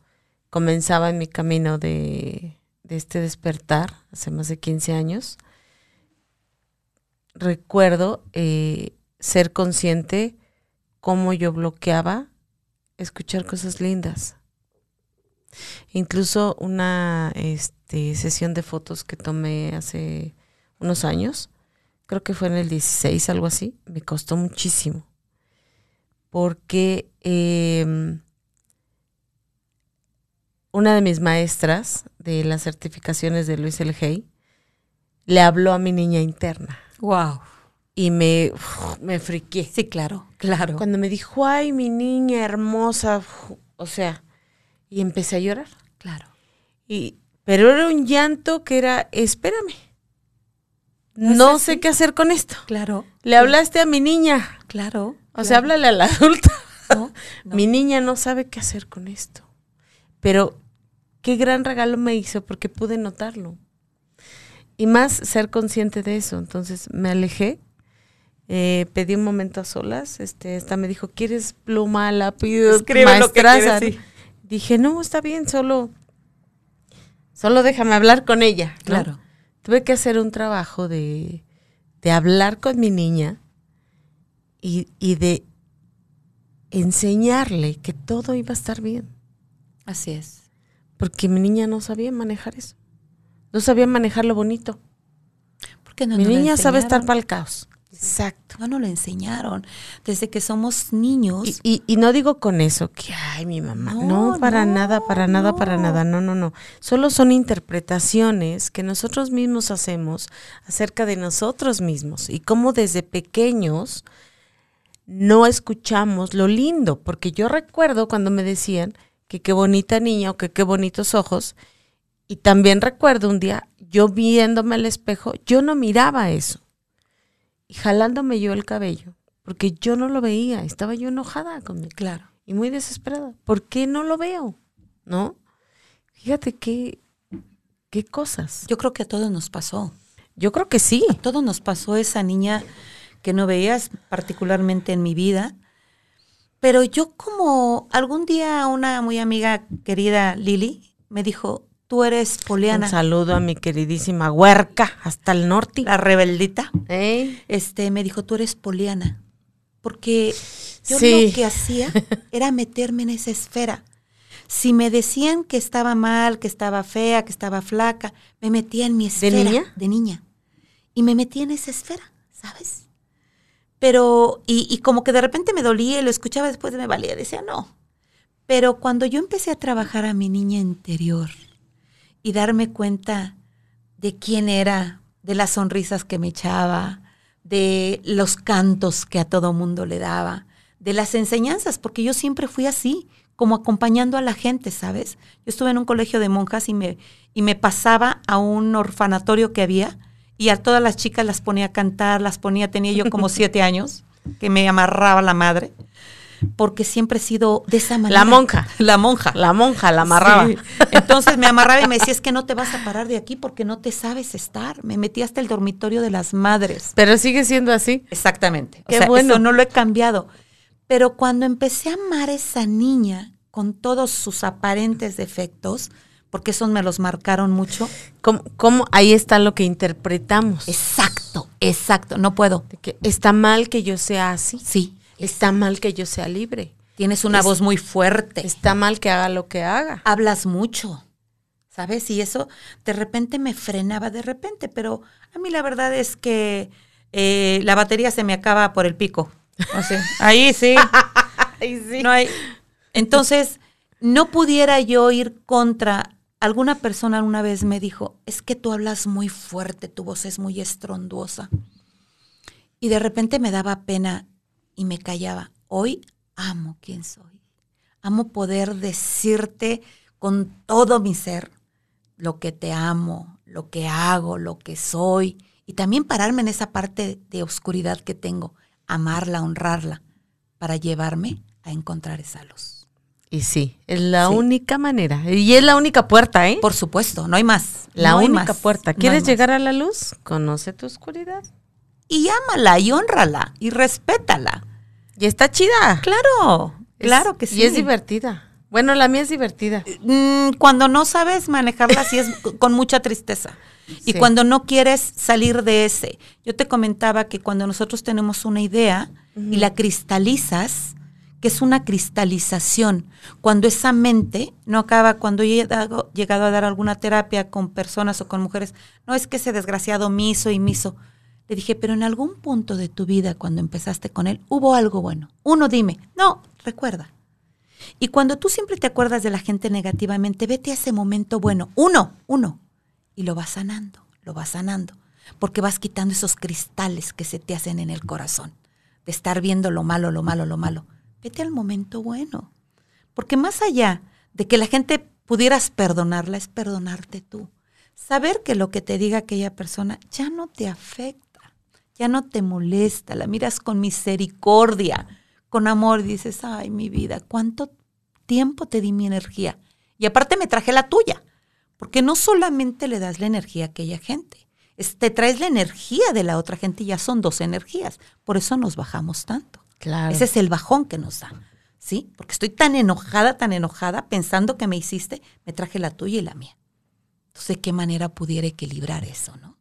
comenzaba en mi camino de, este despertar, hace más de 15 años, recuerdo eh, ser consciente cómo yo bloqueaba escuchar cosas lindas. Incluso una este, sesión de fotos que tomé hace unos años, creo que fue en el 16, algo así, me costó muchísimo. Porque em, una de mis maestras de las certificaciones de Luis L. Hay le habló a mi niña interna. Wow. Y me, me friqué. Sí, claro, claro. Cuando me dijo, ay, mi niña hermosa, o sea, y empecé a llorar. Claro. Y, pero era un llanto que era, espérame. No, sé qué hacer con esto. Claro. Le hablaste a mi niña. Claro. O sea, háblale al adulto. <laughs> Mi niña no sabe qué hacer con esto. Pero qué gran regalo me hizo porque pude notarlo. Y más ser consciente de eso. Entonces me alejé, eh, pedí un momento a solas. Este, esta me dijo, ¿quieres pluma, lápiz, Escribe lo que Dije, no, está bien, solo, solo déjame hablar con ella. Claro. Tuve que hacer un trabajo de, de hablar con mi niña y, y de enseñarle que todo iba a estar bien. Así es. Porque mi niña no sabía manejar eso. No sabía manejar lo bonito. porque no mi niña sabe estar para el caos. Exacto. No nos lo enseñaron. Desde que somos niños. Y, y, no digo con eso que, ay, mi mamá. No, para nada, para nada, para nada. No, no, no. Solo son interpretaciones que nosotros mismos hacemos acerca de nosotros mismos y cómo desde pequeños no escuchamos lo lindo. Porque yo recuerdo cuando me decían, que qué bonita niña o que qué bonitos ojos. Y también recuerdo un día, yo viéndome al espejo, yo no miraba eso. Y jalándome yo el cabello, porque yo no lo veía, estaba yo enojada conmigo. Claro. Y muy desesperada. ¿Por qué no lo veo? ¿No? Fíjate qué, qué cosas. Yo creo que a todos nos pasó. Yo creo que sí. A todos nos pasó esa niña que no veías, particularmente en mi vida, pero yo como algún día una muy amiga querida Lili me dijo, tú eres poliana. Un saludo a mi queridísima huerca hasta el norte. La rebeldita. Este me dijo, tú eres poliana. Porque yo lo que hacía <laughs> era meterme en esa esfera. Si me decían que estaba mal, que estaba fea, que estaba flaca, me metía en mi esfera. ¿De niña? De niña. Y me metía en esa esfera, ¿sabes? Pero, y, como que de repente me dolía y lo escuchaba después de me valía, decía no. Pero cuando yo empecé a trabajar a mi niña interior y darme cuenta de quién era, de las sonrisas que me echaba, de los cantos que a todo mundo le daba, de las enseñanzas, porque yo siempre fui así, como acompañando a la gente, ¿sabes? Yo estuve en un colegio de monjas y me, y me pasaba a un orfanatorio que había y a todas las chicas las ponía a cantar, las ponía, tenía yo como <laughs> siete años, que me amarraba la madre, porque siempre he sido de esa manera. La monja. <laughs> La monja. La monja, la amarraba. Sí. Entonces me amarraba y me decía, <laughs> es que no te vas a parar de aquí porque no te sabes estar. Me metí hasta el dormitorio de las madres. Pero sigue siendo así. Exactamente. Qué o sea, bueno. eso no lo he cambiado. Pero cuando empecé a amar a esa niña con todos sus aparentes defectos, porque esos me los marcaron mucho. ¿Cómo, cómo? Ahí está lo que interpretamos. Exacto, exacto. No puedo. De que está mal que yo sea así. Sí. Está mal que yo sea libre. Tienes una Es- voz muy fuerte. Está mal que haga lo que haga. hablas mucho, ¿sabes? Y eso de repente me frenaba de repente, pero a mí la verdad es que eh, la batería se me acaba por el pico. O sea, ahí sí. <laughs> No hay. Entonces, no pudiera yo ir contra. Alguna persona alguna vez me dijo, es que tú hablas muy fuerte, tu voz es muy estronduosa. Y de repente me daba pena y me callaba. Hoy amo quién soy. Amo poder decirte con todo mi ser lo que te amo, lo que hago, lo que soy. Y también pararme en esa parte de oscuridad que tengo, amarla, honrarla, para llevarme a encontrar esa luz. Y sí, es la Sí. única manera. Y es la única puerta, ¿eh? Por supuesto, no hay más. la no única más, puerta. no ¿Quieres más. llegar a la luz? Conoce tu oscuridad. Y ámala y honrala y respétala. Y está chida. Claro, Es- claro que sí. Y es divertida. Bueno, la mía es divertida. Mm, cuando no sabes manejarla, sí es con mucha tristeza. Y Sí. cuando no quieres salir de ese. Yo te comentaba que cuando nosotros tenemos una idea y la cristalizas, que es una cristalización, cuando esa mente no acaba, cuando yo he dado- llegado a dar alguna terapia con personas o con mujeres, no es que ese desgraciado me hizo y me hizo. Le dije, pero en algún punto de tu vida, cuando empezaste con él, hubo algo bueno. Uno, dime. No, recuerda. Y cuando tú siempre te acuerdas de la gente negativamente, vete a ese momento bueno, uno, uno, y lo vas sanando, lo vas sanando, porque vas quitando esos cristales que se te hacen en el corazón, de estar viendo lo malo, lo malo, lo malo. Vete al momento bueno, porque más allá de que la gente pudieras perdonarla, es perdonarte tú. Saber que lo que te diga aquella persona ya no te afecta, ya no te molesta, la miras con misericordia, con amor, y dices, ay, mi vida, cuánto tiempo te di mi energía. Y aparte me traje la tuya, porque no solamente le das la energía a aquella gente, es- te traes la energía de la otra gente y ya son dos energías. Por eso nos bajamos tanto. Claro. Ese es el bajón que nos da, ¿sí? Porque estoy tan enojada, tan enojada, pensando que me hiciste, me traje la tuya y la mía. Entonces, ¿de qué manera pudiera equilibrar eso, no?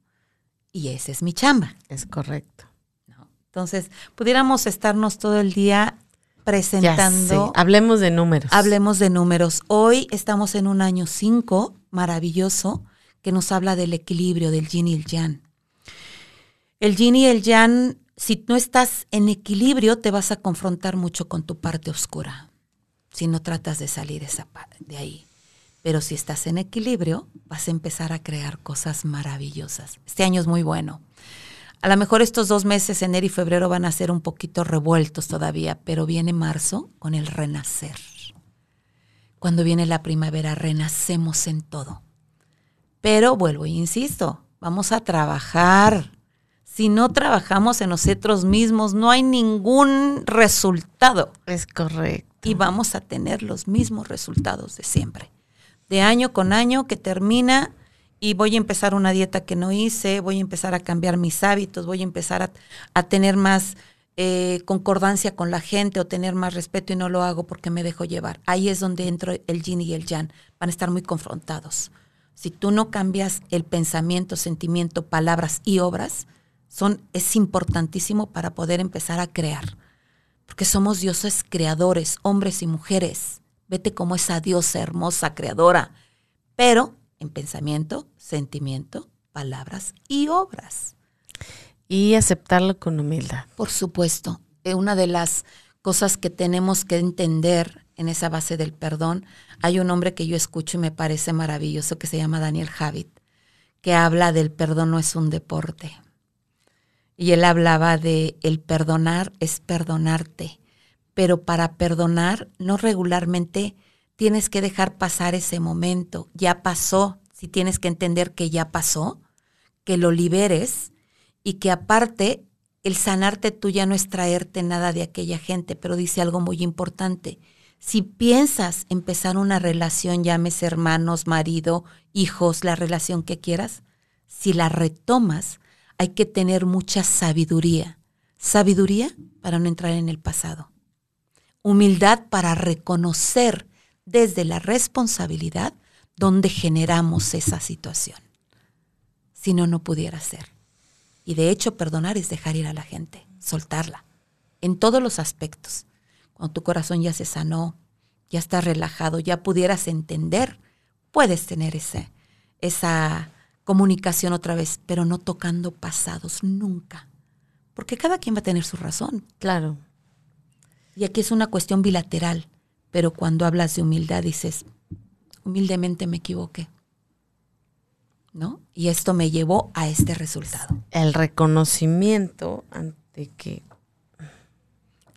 Y esa es mi chamba. Es correcto. ¿no? Entonces, pudiéramos estarnos todo el día presentando. Hablemos de números. Hablemos de números. Hoy estamos en un año 5, maravilloso, que nos habla del equilibrio del yin y el yang. El yin y el yang, si no estás en equilibrio, te vas a confrontar mucho con tu parte oscura, si no tratas de salir esa de ahí. Pero si estás en equilibrio, vas a empezar a crear cosas maravillosas. Este año es muy bueno. A lo mejor estos dos meses, enero y febrero, van a ser un poquito revueltos todavía, pero viene marzo con el renacer. Cuando viene la primavera, renacemos en todo. Pero vuelvo e insisto, vamos a trabajar. Si no trabajamos en nosotros mismos, no hay ningún resultado Es correcto. y vamos a tener los mismos resultados de siempre. De año con año que termina y voy a empezar una dieta que no hice, voy a empezar a cambiar mis hábitos, voy a empezar a, a tener más eh, concordancia con la gente o tener más respeto y no lo hago porque me dejo llevar. Ahí es donde entro el yin y el yang. Van a estar muy confrontados. Si tú no cambias el pensamiento, sentimiento, palabras y obras, son, es importantísimo para poder empezar a crear porque somos dioses creadores, hombres y mujeres. Vete como esa diosa hermosa creadora, pero en pensamiento, sentimiento, palabras y obras. Y aceptarlo con humildad. Por supuesto, eh, una de las cosas que tenemos que entender en esa base del perdón, hay un hombre que yo escucho y me parece maravilloso que se llama Daniel Javid, que habla del perdón no es un deporte. Y él hablaba de el perdonar es perdonarte, pero para perdonar no regularmente tienes que dejar pasar ese momento. Ya pasó, si tienes que entender que ya pasó, que lo liberes y que aparte el sanarte tú ya no es traerte nada de aquella gente, pero dice algo muy importante. Si piensas empezar una relación, llames hermanos, marido, hijos, la relación que quieras, si la retomas, hay que tener mucha sabiduría. Sabiduría para no entrar en el pasado. Humildad para reconocer desde la responsabilidad donde generamos esa situación. Si no, no pudiera ser. Y de hecho, perdonar es dejar ir a la gente, soltarla, en todos los aspectos. Cuando tu corazón ya se sanó, ya está relajado, ya pudieras entender, puedes tener ese, esa comunicación otra vez, pero no tocando pasados nunca. Porque cada quien va a tener su razón. Claro. Y aquí es una cuestión bilateral. Pero cuando hablas de humildad dices, humildemente me equivoqué. ¿No? Y esto me llevó a este resultado. El reconocimiento ante que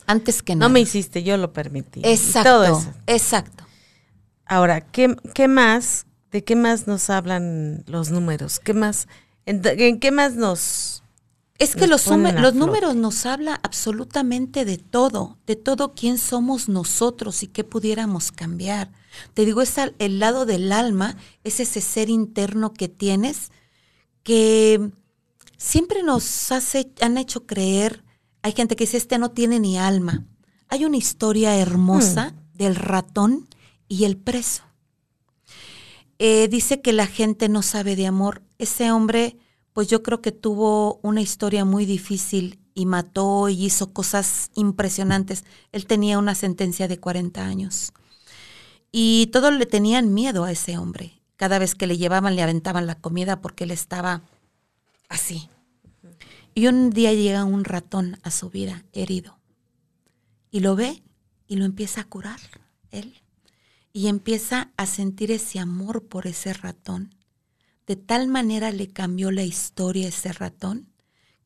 antes que nada. No me hiciste, yo lo permití. Exacto. Exacto. Ahora, ¿qué, ¿qué, más? ¿De qué más nos hablan los números? ¿Qué más? ¿En, qué más nos es que los, los números nos habla absolutamente de todo, de todo quién somos nosotros y qué pudiéramos cambiar. Te digo, es el lado del alma, es ese ser interno que tienes que siempre nos hace, han hecho creer, hay gente que dice, este no tiene ni alma. Hay una historia hermosa hmm. del ratón y el preso. Eh, dice que la gente no sabe de amor. Ese hombre pues yo creo que tuvo una historia muy difícil y mató y hizo cosas impresionantes. Él tenía una sentencia de 40 años. Y todos le tenían miedo a ese hombre. Cada vez que le llevaban le aventaban la comida porque él estaba así. Y un día llega un ratón a su vida herido. Y lo ve y lo empieza a curar él. Y empieza a sentir ese amor por ese ratón de tal manera le cambió la historia a ese ratón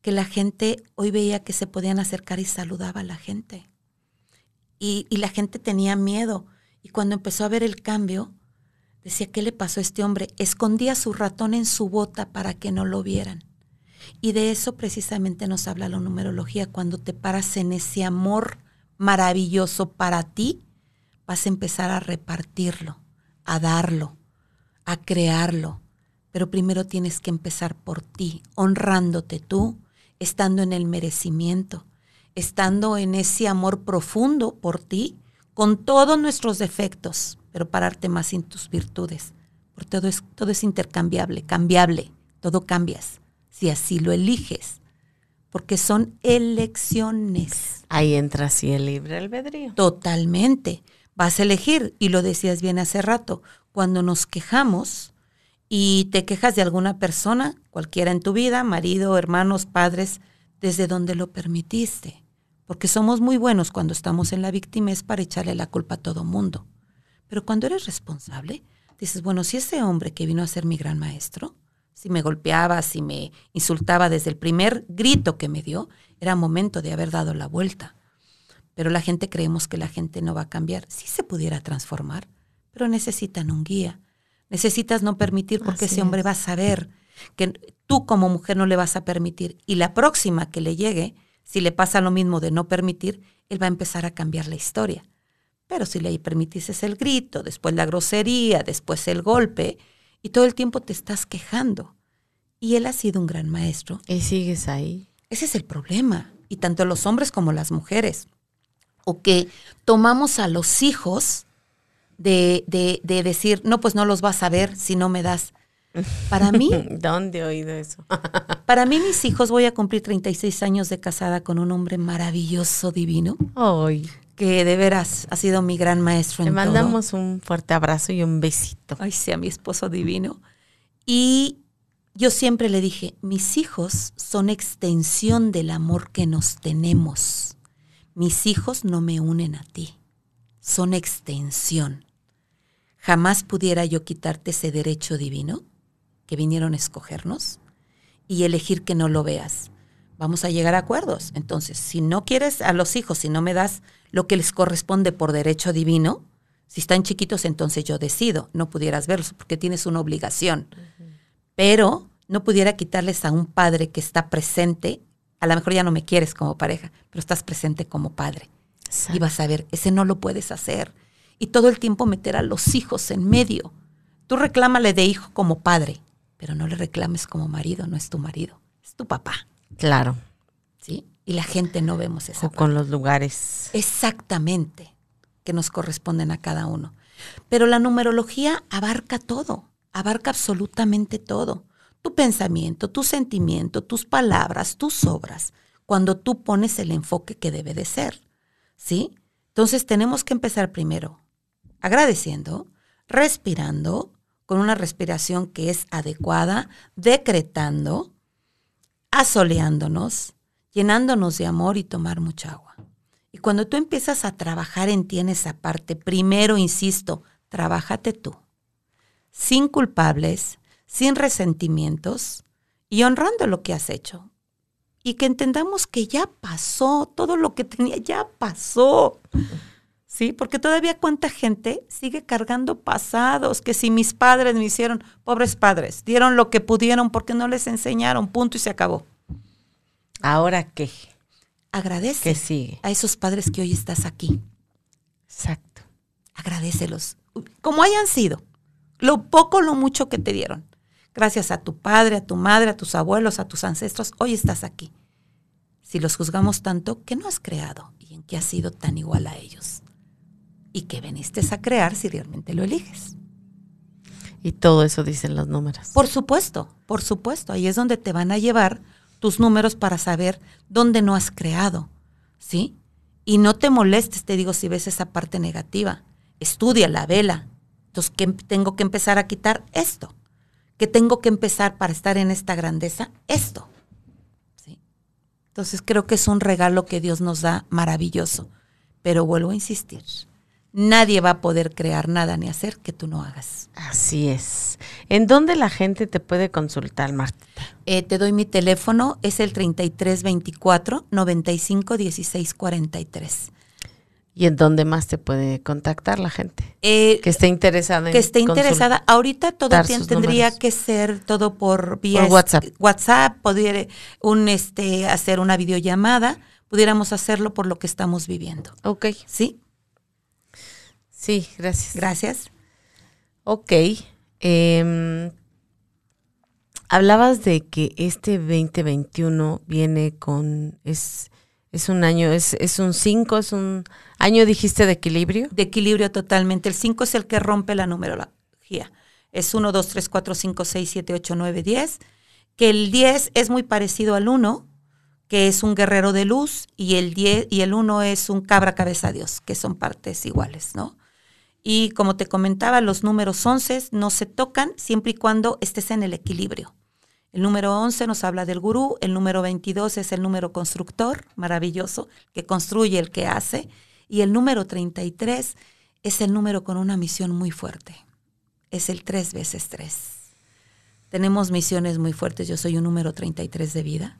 que la gente hoy veía que se podían acercar y saludaba a la gente. Y, la gente tenía miedo. Y cuando empezó a ver el cambio, decía, ¿qué le pasó a este hombre? Escondía su ratón en su bota para que no lo vieran. Y de eso precisamente nos habla la numerología. Cuando te paras en ese amor maravilloso para ti, vas a empezar a repartirlo, a darlo, a crearlo, pero primero tienes que empezar por ti, honrándote tú, estando en el merecimiento, estando en ese amor profundo por ti, con todos nuestros defectos, pero pararte más en tus virtudes. Porque todo es, todo es intercambiable, cambiable, todo cambias, si así lo eliges, porque son elecciones. Ahí entra así el libre albedrío. Totalmente. Vas a elegir, y lo decías bien hace rato, cuando nos quejamos, y te quejas de alguna persona, cualquiera en tu vida, marido, hermanos, padres, desde donde lo permitiste. Porque somos muy buenos cuando estamos en la víctima es para echarle la culpa a todo mundo. Pero cuando eres responsable, dices, bueno, si ese hombre que vino a ser mi gran maestro, si me golpeaba, si me insultaba desde el primer grito que me dio, era momento de haber dado la vuelta. Pero la gente creemos que la gente no va a cambiar. Sí se pudiera transformar, pero necesitan un guía Necesitas no permitir porque ese hombre va a saber que tú como mujer no le vas a permitir. Y la próxima que le llegue, si le pasa lo mismo de no permitir, él va a empezar a cambiar la historia. Pero si le permitiste el grito, después la grosería, después el golpe, y todo el tiempo te estás quejando. Y él ha sido un gran maestro. Y sigues ahí. Ese es el problema. Y tanto los hombres como las mujeres. O que tomamos a los hijos de, de, de, decir, no, pues no los vas a ver si no me das. Para mí... <laughs> ¿Dónde he oído eso? <laughs> para mí, mis hijos, voy a cumplir 36 años de casada con un hombre maravilloso, divino. Ay. Que de veras ha sido mi gran maestro. Le mandamos un fuerte abrazo y un besito. Ay, sea mi esposo divino. Y yo siempre le dije, mis hijos son extensión del amor que nos tenemos. Mis hijos no me unen a ti son extensión. Jamás pudiera yo quitarte ese derecho divino que vinieron a escogernos y elegir que no lo veas. vamos a llegar a acuerdos. Entonces, si no quieres a los hijos, si no me das lo que les corresponde por derecho divino, si están chiquitos, entonces yo decido. No pudieras verlos porque tienes una obligación. Pero no pudiera quitarles a un padre que está presente. A lo mejor ya no me quieres como pareja, pero estás presente como padre. Y vas a ver, ese no lo puedes hacer. Y todo el tiempo meter a los hijos en medio. Tú reclámale de hijo como padre, pero no le reclames como marido, no es tu marido, es tu papá. Claro. ¿Sí? Y la gente no vemos eso. O con los lugares. Exactamente, que nos corresponden a cada uno. Pero la numerología abarca todo, abarca absolutamente todo. Tu pensamiento, tu sentimiento, tus palabras, tus obras, cuando tú pones el enfoque que debe de ser. ¿Sí? Entonces tenemos que empezar primero agradeciendo, respirando, con una respiración que es adecuada, decretando, asoleándonos, llenándonos de amor y tomar mucha agua. Y cuando tú empiezas a trabajar en ti en esa parte, primero, insisto, trabájate tú, sin culpables, sin resentimientos y honrando lo que has hecho. Y que entendamos que ya pasó, todo lo que tenía ya pasó. ¿Sí? Porque todavía cuánta gente sigue cargando pasados, que si mis padres me hicieron, pobres padres, dieron lo que pudieron porque no les enseñaron, punto y se acabó. ¿Ahora qué? Agradece ¿Qué sigue? a esos padres que hoy estás aquí. Exacto. Agradecelos, como hayan sido, lo poco, lo mucho que te dieron. Gracias a tu padre, a tu madre, a tus abuelos, a tus ancestros, hoy estás aquí. Si los juzgamos tanto, ¿qué no has creado y en qué has sido tan igual a ellos? Y que veniste a crear si realmente lo eliges. Y todo eso dicen los números. Por supuesto, por supuesto. Ahí es donde te van a llevar tus números para saber dónde no has creado, ¿sí? Y no te molestes, te digo, si ves esa parte negativa. Estudia la vela. Entonces, ¿qué tengo que empezar a quitar? Esto. ¿Qué tengo que empezar para estar en esta grandeza? Esto. ¿Sí? Entonces, creo que es un regalo que Dios nos da maravilloso. Pero vuelvo a insistir, nadie va a poder crear nada ni hacer que tú no hagas. Así es. ¿En dónde la gente te puede consultar, Marta? Eh, te doy mi teléfono, es el 3324 95 16 43. ¿Y en dónde más te puede contactar la gente? Eh, que esté interesada. En que esté interesada. Ahorita todo tendría que ser todo por vía WhatsApp. WhatsApp, poder un, este, hacer una videollamada. Pudiéramos hacerlo por lo que estamos viviendo. Ok. ¿Sí? Sí, gracias. Gracias. Ok. Em, hablabas de que este 2021 viene con, es, es un año, es, es un 5, es un año, dijiste, de equilibrio. De equilibrio totalmente. El 5 es el que rompe la numerología. Es 1, 2, 3, 4, 5, 6, 7, 8, 9, 10. Que el 10 es muy parecido al 1, que es un guerrero de luz, y el 10 y el 1 es un cabra cabeza Dios, que son partes iguales, ¿no? Y como te comentaba, los números 11 no se tocan siempre y cuando estés en el equilibrio. El número 11 nos habla del gurú, el número 22 es el número constructor, maravilloso, que construye el que hace, y el número 33 es el número con una misión muy fuerte. Es el 3 veces 3. Tenemos misiones muy fuertes, yo soy un número 33 de vida.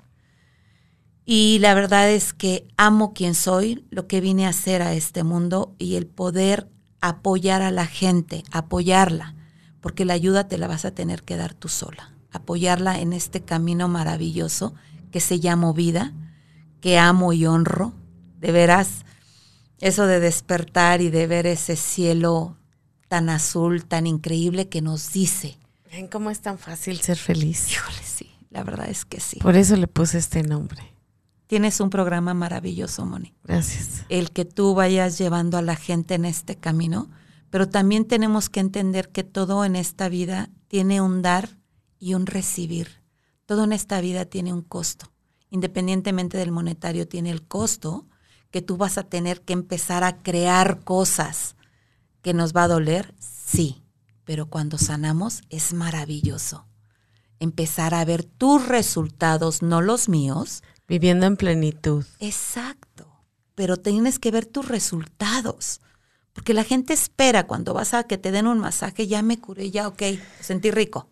Y la verdad es que amo quien soy, lo que vine a hacer a este mundo y el poder apoyar a la gente, apoyarla, porque la ayuda te la vas a tener que dar tú sola, apoyarla en este camino maravilloso que se llama vida, que amo y honro. De veras, eso de despertar y de ver ese cielo tan azul, tan increíble que nos dice. ¿Ven cómo es tan fácil ser feliz? Híjole, sí, la verdad es que sí. Por eso le puse este nombre. Tienes un programa maravilloso, Moni. Gracias. El que tú vayas llevando a la gente en este camino, pero también tenemos que entender que todo en esta vida tiene un dar y un recibir. Todo en esta vida tiene un costo. Independientemente del monetario, tiene el costo que tú vas a tener que empezar a crear cosas que nos va a doler, sí, pero cuando sanamos es maravilloso. Empezar a ver tus resultados, no los míos, Viviendo en plenitud. Exacto. Pero tienes que ver tus resultados. Porque la gente espera cuando vas a que te den un masaje, ya me curé, ya, ok, sentí rico.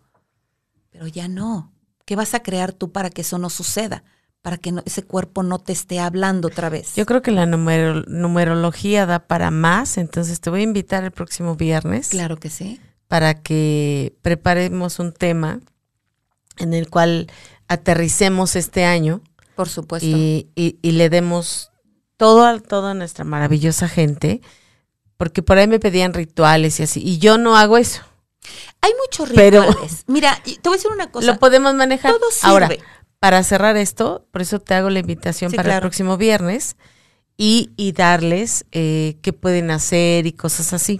Pero ya no. ¿Qué vas a crear tú para que eso no suceda? para que ese cuerpo no te esté hablando otra vez. Yo creo que la numerología da para más, entonces te voy a invitar el próximo viernes. Claro que sí. Para que preparemos un tema en el cual aterricemos este año. Por supuesto. Y, y, le demos todo a toda nuestra maravillosa gente, porque por ahí me pedían rituales y así, y yo no hago eso. Hay muchos rituales. <laughs> Mira, te voy a decir una cosa. Lo podemos manejar. Todo sirve. Ahora, para cerrar esto, por eso te hago la invitación para el próximo viernes y, y darles eh, qué pueden hacer y cosas así.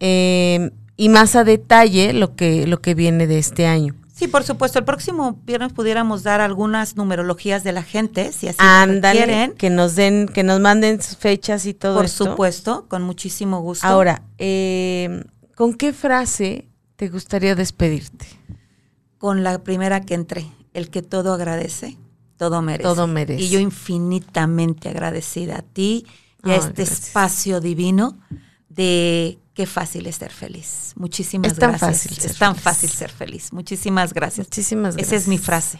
Em, y más a detalle lo que, lo que viene de este año. Sí, por supuesto. El próximo viernes pudiéramos dar algunas numerologías de la gente, si así quieren. Que nos den, que nos manden sus fechas y todo Por supuesto, con muchísimo gusto. Ahora, em, ¿con qué frase te gustaría despedirte? Con la primera que entré el que todo agradece, todo merece. Todo merece. Y yo infinitamente agradecida a ti y a este espacio divino de qué fácil es ser feliz. Muchísimas es tan gracias. Fácil es tan fácil ser feliz. Muchísimas gracias. Muchísimas gracias. Esa es mi frase.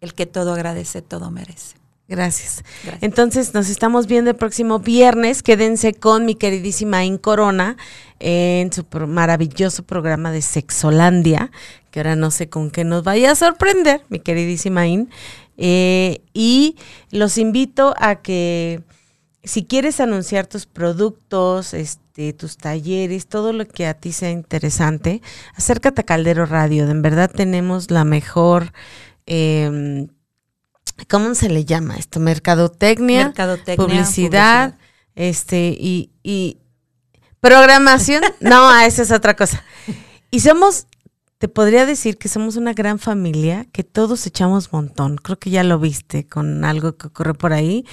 El que todo agradece, todo merece. Gracias. Entonces nos estamos viendo el próximo viernes. Quédense con mi queridísima In Corona en su maravilloso programa de Sexolandia, que ahora no sé con qué nos vaya a sorprender, mi queridísima In. Eh, y los invito a que si quieres anunciar tus productos, este, tus talleres, todo lo que a ti sea interesante, acércate a Caldero Radio. En verdad tenemos la mejor eh, ¿cómo se le llama esto? Mercadotecnia, publicidad, este, y, y programación. <laughs> no, esa es otra cosa. Y somos, te podría decir que somos una gran familia, que todos echamos montón. Creo que ya lo viste con algo que ocurre por ahí.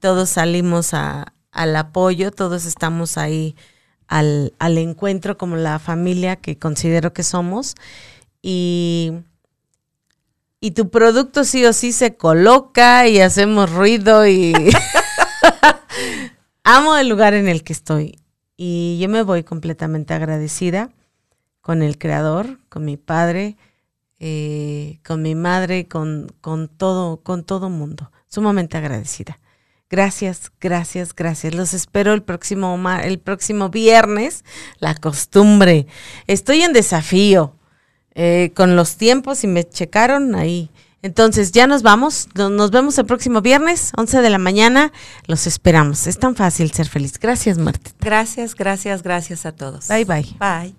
Todos salimos al apoyo, todos estamos ahí al, al encuentro como la familia que considero que somos. Y y tu producto sí o sí se coloca y hacemos ruido y <laughs> amo el lugar en el que estoy y yo me voy completamente agradecida con el creador, con mi padre, eh, con mi madre, con, con todo, con todo mundo, sumamente agradecida. Gracias, gracias, gracias. Los espero el próximo, el próximo viernes. La costumbre. Estoy en desafío. Eh, con los tiempos y me checaron ahí. Entonces ya nos vamos, nos vemos el próximo viernes, 11 de la mañana, los esperamos. Es tan fácil ser feliz. Gracias, Marta. Gracias, gracias, gracias a todos. Bye, bye. Bye.